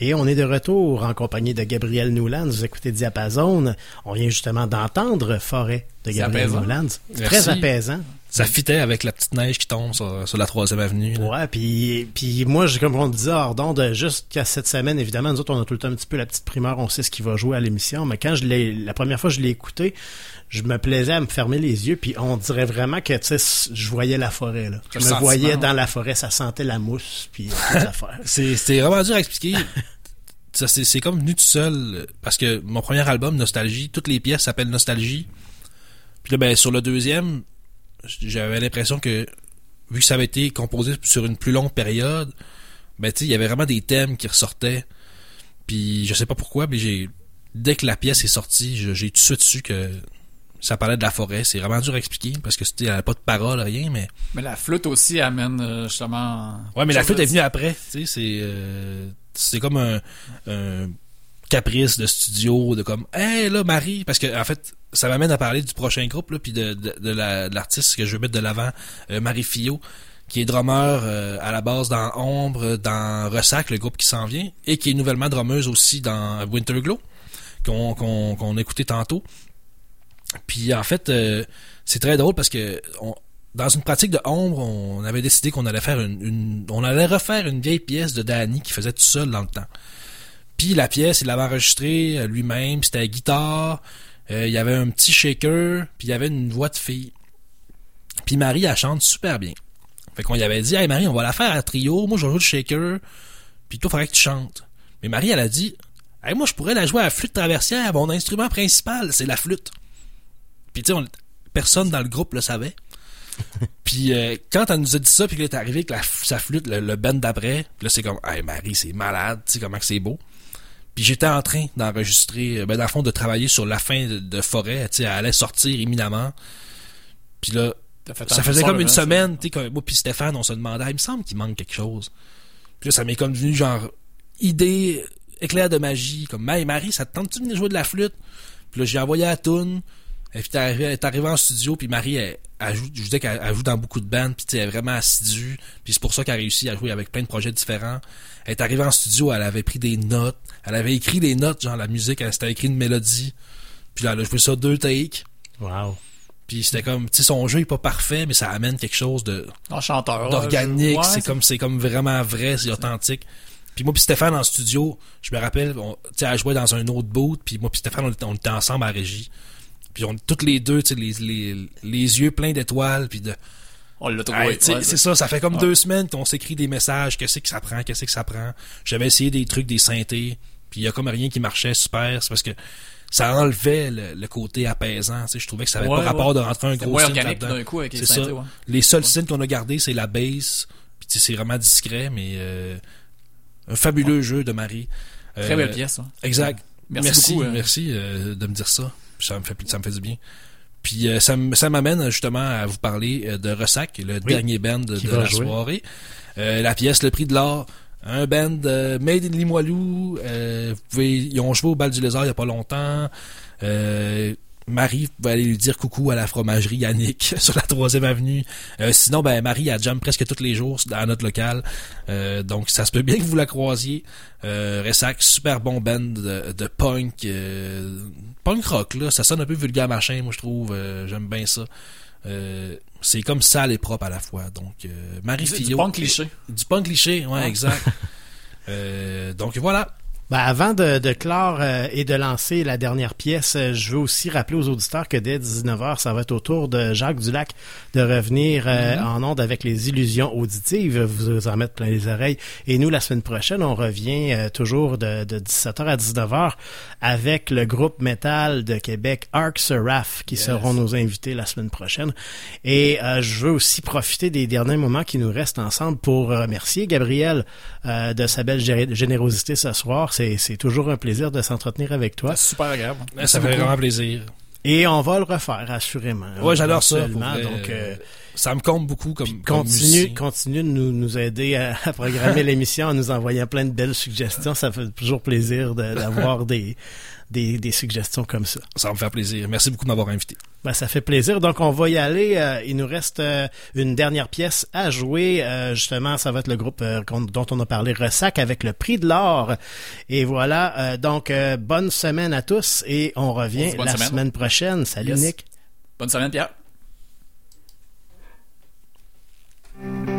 Et on est de retour en compagnie de Gabriel Newlands. Vous écoutez Diapason. On vient justement d'entendre Forêt de Gabriel. Newlands. Très apaisant. Ça fitait avec la petite neige qui tombe sur, sur la troisième avenue. là. Ouais, puis puis moi, comme on disait hors d'onde, jusqu'à cette semaine, évidemment, nous autres, on a tout le temps un petit peu la petite primeur, on sait ce qui va jouer à l'émission, mais quand je l'ai, la première fois que je l'ai écouté, je me plaisais à me fermer les yeux, puis on dirait vraiment que, tu sais, je voyais la forêt, là. Je me sentiment, voyais dans la forêt, ça sentait la mousse, puis euh, affaires. C'est vraiment dur à expliquer. C'est c'est comme venu tout seul parce que mon premier album Nostalgie, toutes les pièces s'appellent Nostalgie. Puis là ben sur le deuxième, j'avais l'impression que vu que ça avait été composé sur une plus longue période, ben tu sais, il y avait vraiment des thèmes qui ressortaient. Puis je sais pas pourquoi, mais j'ai dès que la pièce est sortie, j'ai tout de suite su que ça parlait de la forêt. C'est vraiment dur à expliquer parce que c'était pas de parole rien, mais Mais la flûte aussi amène euh, justement. Ouais, mais la flûte est venue après. Tu sais, c'est euh, c'est comme un, un caprice de studio de comme, hey là Marie, parce que en fait, ça m'amène à parler du prochain groupe là, puis de, de, de la- de l'artiste que je veux mettre de l'avant, euh, Marie Fillot, qui est drummer euh, à la base dans Ombre, dans Ressac, le groupe qui s'en vient, et qui est nouvellement drummeuse aussi dans Winterglow, qu'on qu'on qu'on a écouté tantôt. Puis en fait, euh, c'est très drôle parce que dans une pratique de ombre, on avait décidé qu'on allait faire une, on allait refaire une vieille pièce de Danny qui faisait tout seul dans le temps. Puis la pièce, il l'avait enregistrée euh, lui-même, c'était la guitare, euh, il y avait un petit shaker, puis il y avait une voix de fille. Puis Marie, elle chante super bien. Fait qu'on y avait dit, hey Marie, on va la faire à trio, moi je jouer le shaker, puis toi, il faudrait que tu chantes. Mais Marie, elle a dit, hey, moi je pourrais la jouer à flûte traversière, mon instrument principal, c'est la flûte. Puis tu sais, on- personne dans le groupe le savait. puis euh, quand elle nous a dit ça, puis qu'elle est arrivée avec la, sa flûte, le, le band d'après, puis là c'est comme, hey Marie, c'est malade, tu sais comment que c'est beau. Puis j'étais en train d'enregistrer, euh, ben dans le fond de travailler sur la fin de, de Forêt, tu sais, elle allait sortir imminemment. Puis là, ça faisait comme une semaine, tu sais, que moi puis Stéphane, on se demandait, Ah, il me semble qu'il manque quelque chose. Puis là, ça m'est comme venu genre idée, éclair de magie, comme hey Marie, ça te tente-tu de venir jouer de la flûte? Puis là, j'ai envoyé à Toon. Et puis t'es arrivé, elle est arrivée en studio, puis Marie, elle, elle joue, je disais qu'elle elle joue dans beaucoup de bandes, puis elle est vraiment assidue, puis c'est pour ça qu'elle a réussi à jouer avec plein de projets différents. Elle est arrivée en studio, elle avait pris des notes, elle avait écrit des notes, genre la musique, elle s'était écrit une mélodie, puis là, elle a joué ça deux takes. Wow. Puis c'était comme, tu sais, son jeu est pas parfait, mais ça amène quelque chose de En chanteur. d'organique. Ouais, c'est comme, c'est comme vraiment vrai, c'est authentique. Puis moi puis Stéphane en studio, je me rappelle, on, tu sais, elle jouait dans un autre boot, puis moi puis Stéphane, on était, on était ensemble à la régie. Puis on toutes les deux, tu sais, les, les, les yeux pleins d'étoiles, puis de... On l'a trouvé. Hey, ouais, c'est ça, ça fait comme Ouais. deux semaines qu'on s'écrit des messages, qu'est-ce que ça prend, qu'est-ce que ça prend. J'avais essayé des trucs, des synthés, puis il y a comme rien qui marchait super, c'est parce que ça enlevait le, le côté apaisant, tu sais, je trouvais que ça avait Ouais, pas rapport de rentrer un gros synth organique là-dedans. d'un coup avec les ça. synthés, ouais. Les seuls synths qu'on a gardés, c'est la bass, puis tu sais, c'est vraiment discret, mais euh, un fabuleux jeu de Marie. Euh, Très belle pièce, hein. Exact. Merci Merci, beaucoup, hein. merci euh, de me dire ça. Ça me fait, ça me fait du bien. Puis euh, ça, m'amène justement à vous parler euh, de Ressac, le dernier band de, la jouer. soirée. Euh, la pièce Le Prix de l'Or, un band euh, made in Limoilou. Euh, vous pouvez, ils ont joué au Bal du Lézard il y a pas longtemps. Marie, vous aller lui dire coucou à la fromagerie Yannick sur la troisième avenue. Euh, sinon, ben Marie, elle jam presque tous les jours à notre local. Euh, donc, ça se peut bien que vous la croisiez. Euh, Ressac, super bon band de, de punk. punk rock, là. Ça sonne un peu vulgaire machin, moi, je trouve. J'aime bien ça. C'est comme sale et propre à la fois. Donc, euh, Marie Du- du Fillot. punk cliché. Du punk cliché, ouais, exact. Donc, voilà. Ben, avant de, de clore euh, et de lancer la dernière pièce, euh, je veux aussi rappeler aux auditeurs que dès 19h, ça va être au tour de Jacques Dulac de revenir euh, Mhm. en onde avec les illusions auditives, vous en mettre plein les oreilles. Et nous, la semaine prochaine, on revient euh, toujours de, de 17h à 19h avec le groupe métal de Québec Arc Seraph qui Yes. seront nos invités la semaine prochaine. Et euh, je veux aussi profiter des derniers moments qui nous restent ensemble pour remercier Gabriel euh, de sa belle gé- générosité ce soir. C'est, toujours un plaisir de s'entretenir avec toi. Super agréable. Ben, ça fait vraiment plaisir. Et on va le refaire, assurément. Ouais, j'adore ça. Pour. Donc, euh, ça me compte beaucoup comme, comme continue, continue de nous, nous aider à, à programmer l'émission en nous envoyant plein de belles suggestions. Ça fait toujours plaisir de- d'avoir des, des, des suggestions comme ça. Ça va me faire plaisir. Merci beaucoup de m'avoir invité. Ben, ça fait plaisir. Donc, on va y aller. Euh, il nous reste euh, une dernière pièce à jouer. Euh, justement, ça va être le groupe dont on a parlé, Ressac, avec le prix de l'or. Et voilà. Donc, bonne semaine à tous et on revient la semaine. semaine prochaine. Salut, Yes. Nick. Bonne semaine, Pierre. Un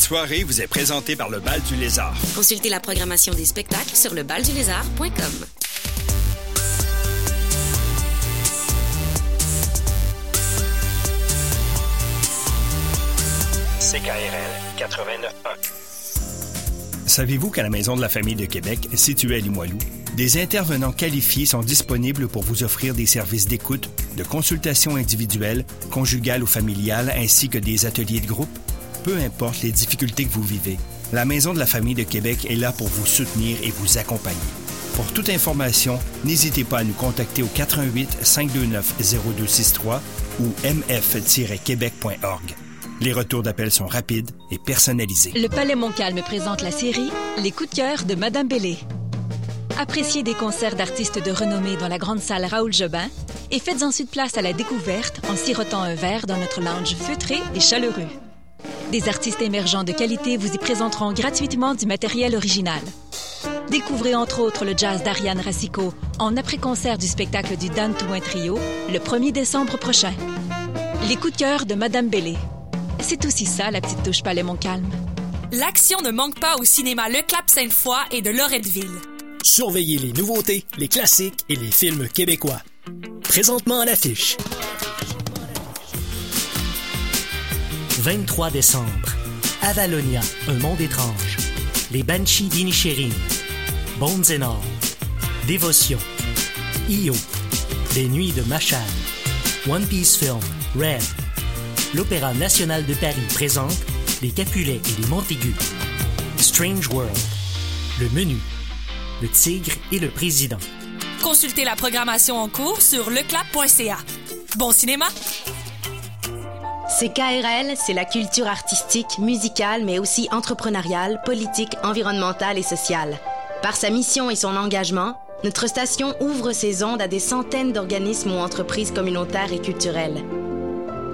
Cette soirée vous est présentée par le Bal du Lézard. Consultez la programmation des spectacles sur lebaldulézard.com. CKRL 89.1. Savez-vous qu'à la Maison de la Famille de Québec, située à Limoilou, des intervenants qualifiés sont disponibles pour vous offrir des services d'écoute, de consultation individuelle, conjugale ou familiale, ainsi que des ateliers de groupe? Peu importe les difficultés que vous vivez, la Maison de la Famille de Québec est là pour vous soutenir et vous accompagner. Pour toute information, n'hésitez pas à nous contacter au 88 529 0263 ou mf-québec.org. Les retours d'appel sont rapides et personnalisés. Le Palais Montcalm présente la série Les coups de cœur de Madame Bellé. Appréciez des concerts d'artistes de renommée dans la grande salle Raoul Jobin et faites ensuite place à la découverte en sirotant un verre dans notre lounge feutré et chaleureux. Des artistes émergents de qualité vous y présenteront gratuitement du matériel original. Découvrez entre autres le jazz d'Ariane Racicot en après-concert du spectacle du Dan Touin Trio le 1er décembre prochain. Les coups de cœur de Madame Bellé. C'est aussi ça, la petite touche Palais Montcalm. L'action ne manque pas au cinéma Le Clap Sainte-Foy et de Loretteville. Surveillez les nouveautés, les classiques et les films québécois. Présentement à l'affiche. 23 décembre. Avalonia, un monde étrange. Les Banshees d'Inisherin. Bones and All. Dévotion. Io. Les Nuits de Machad. One Piece Film. Red. L'Opéra national de Paris présente Les Capulets et les Montaigu. Strange World. Le menu. Le tigre et le président. Consultez la programmation en cours sur leclap.ca. Bon cinéma! CKRL, c'est la culture artistique, musicale, mais aussi entrepreneuriale, politique, environnementale et sociale. Par sa mission et son engagement, notre station ouvre ses ondes à des centaines d'organismes ou entreprises communautaires et culturelles.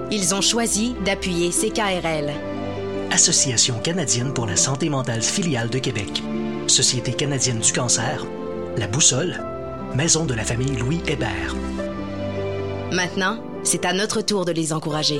Ils ont choisi d'appuyer CKRL. Association canadienne pour la santé mentale filiale de Québec. Société canadienne du cancer. La Boussole. Maison de la famille Louis Hébert. Maintenant, c'est à notre tour de les encourager.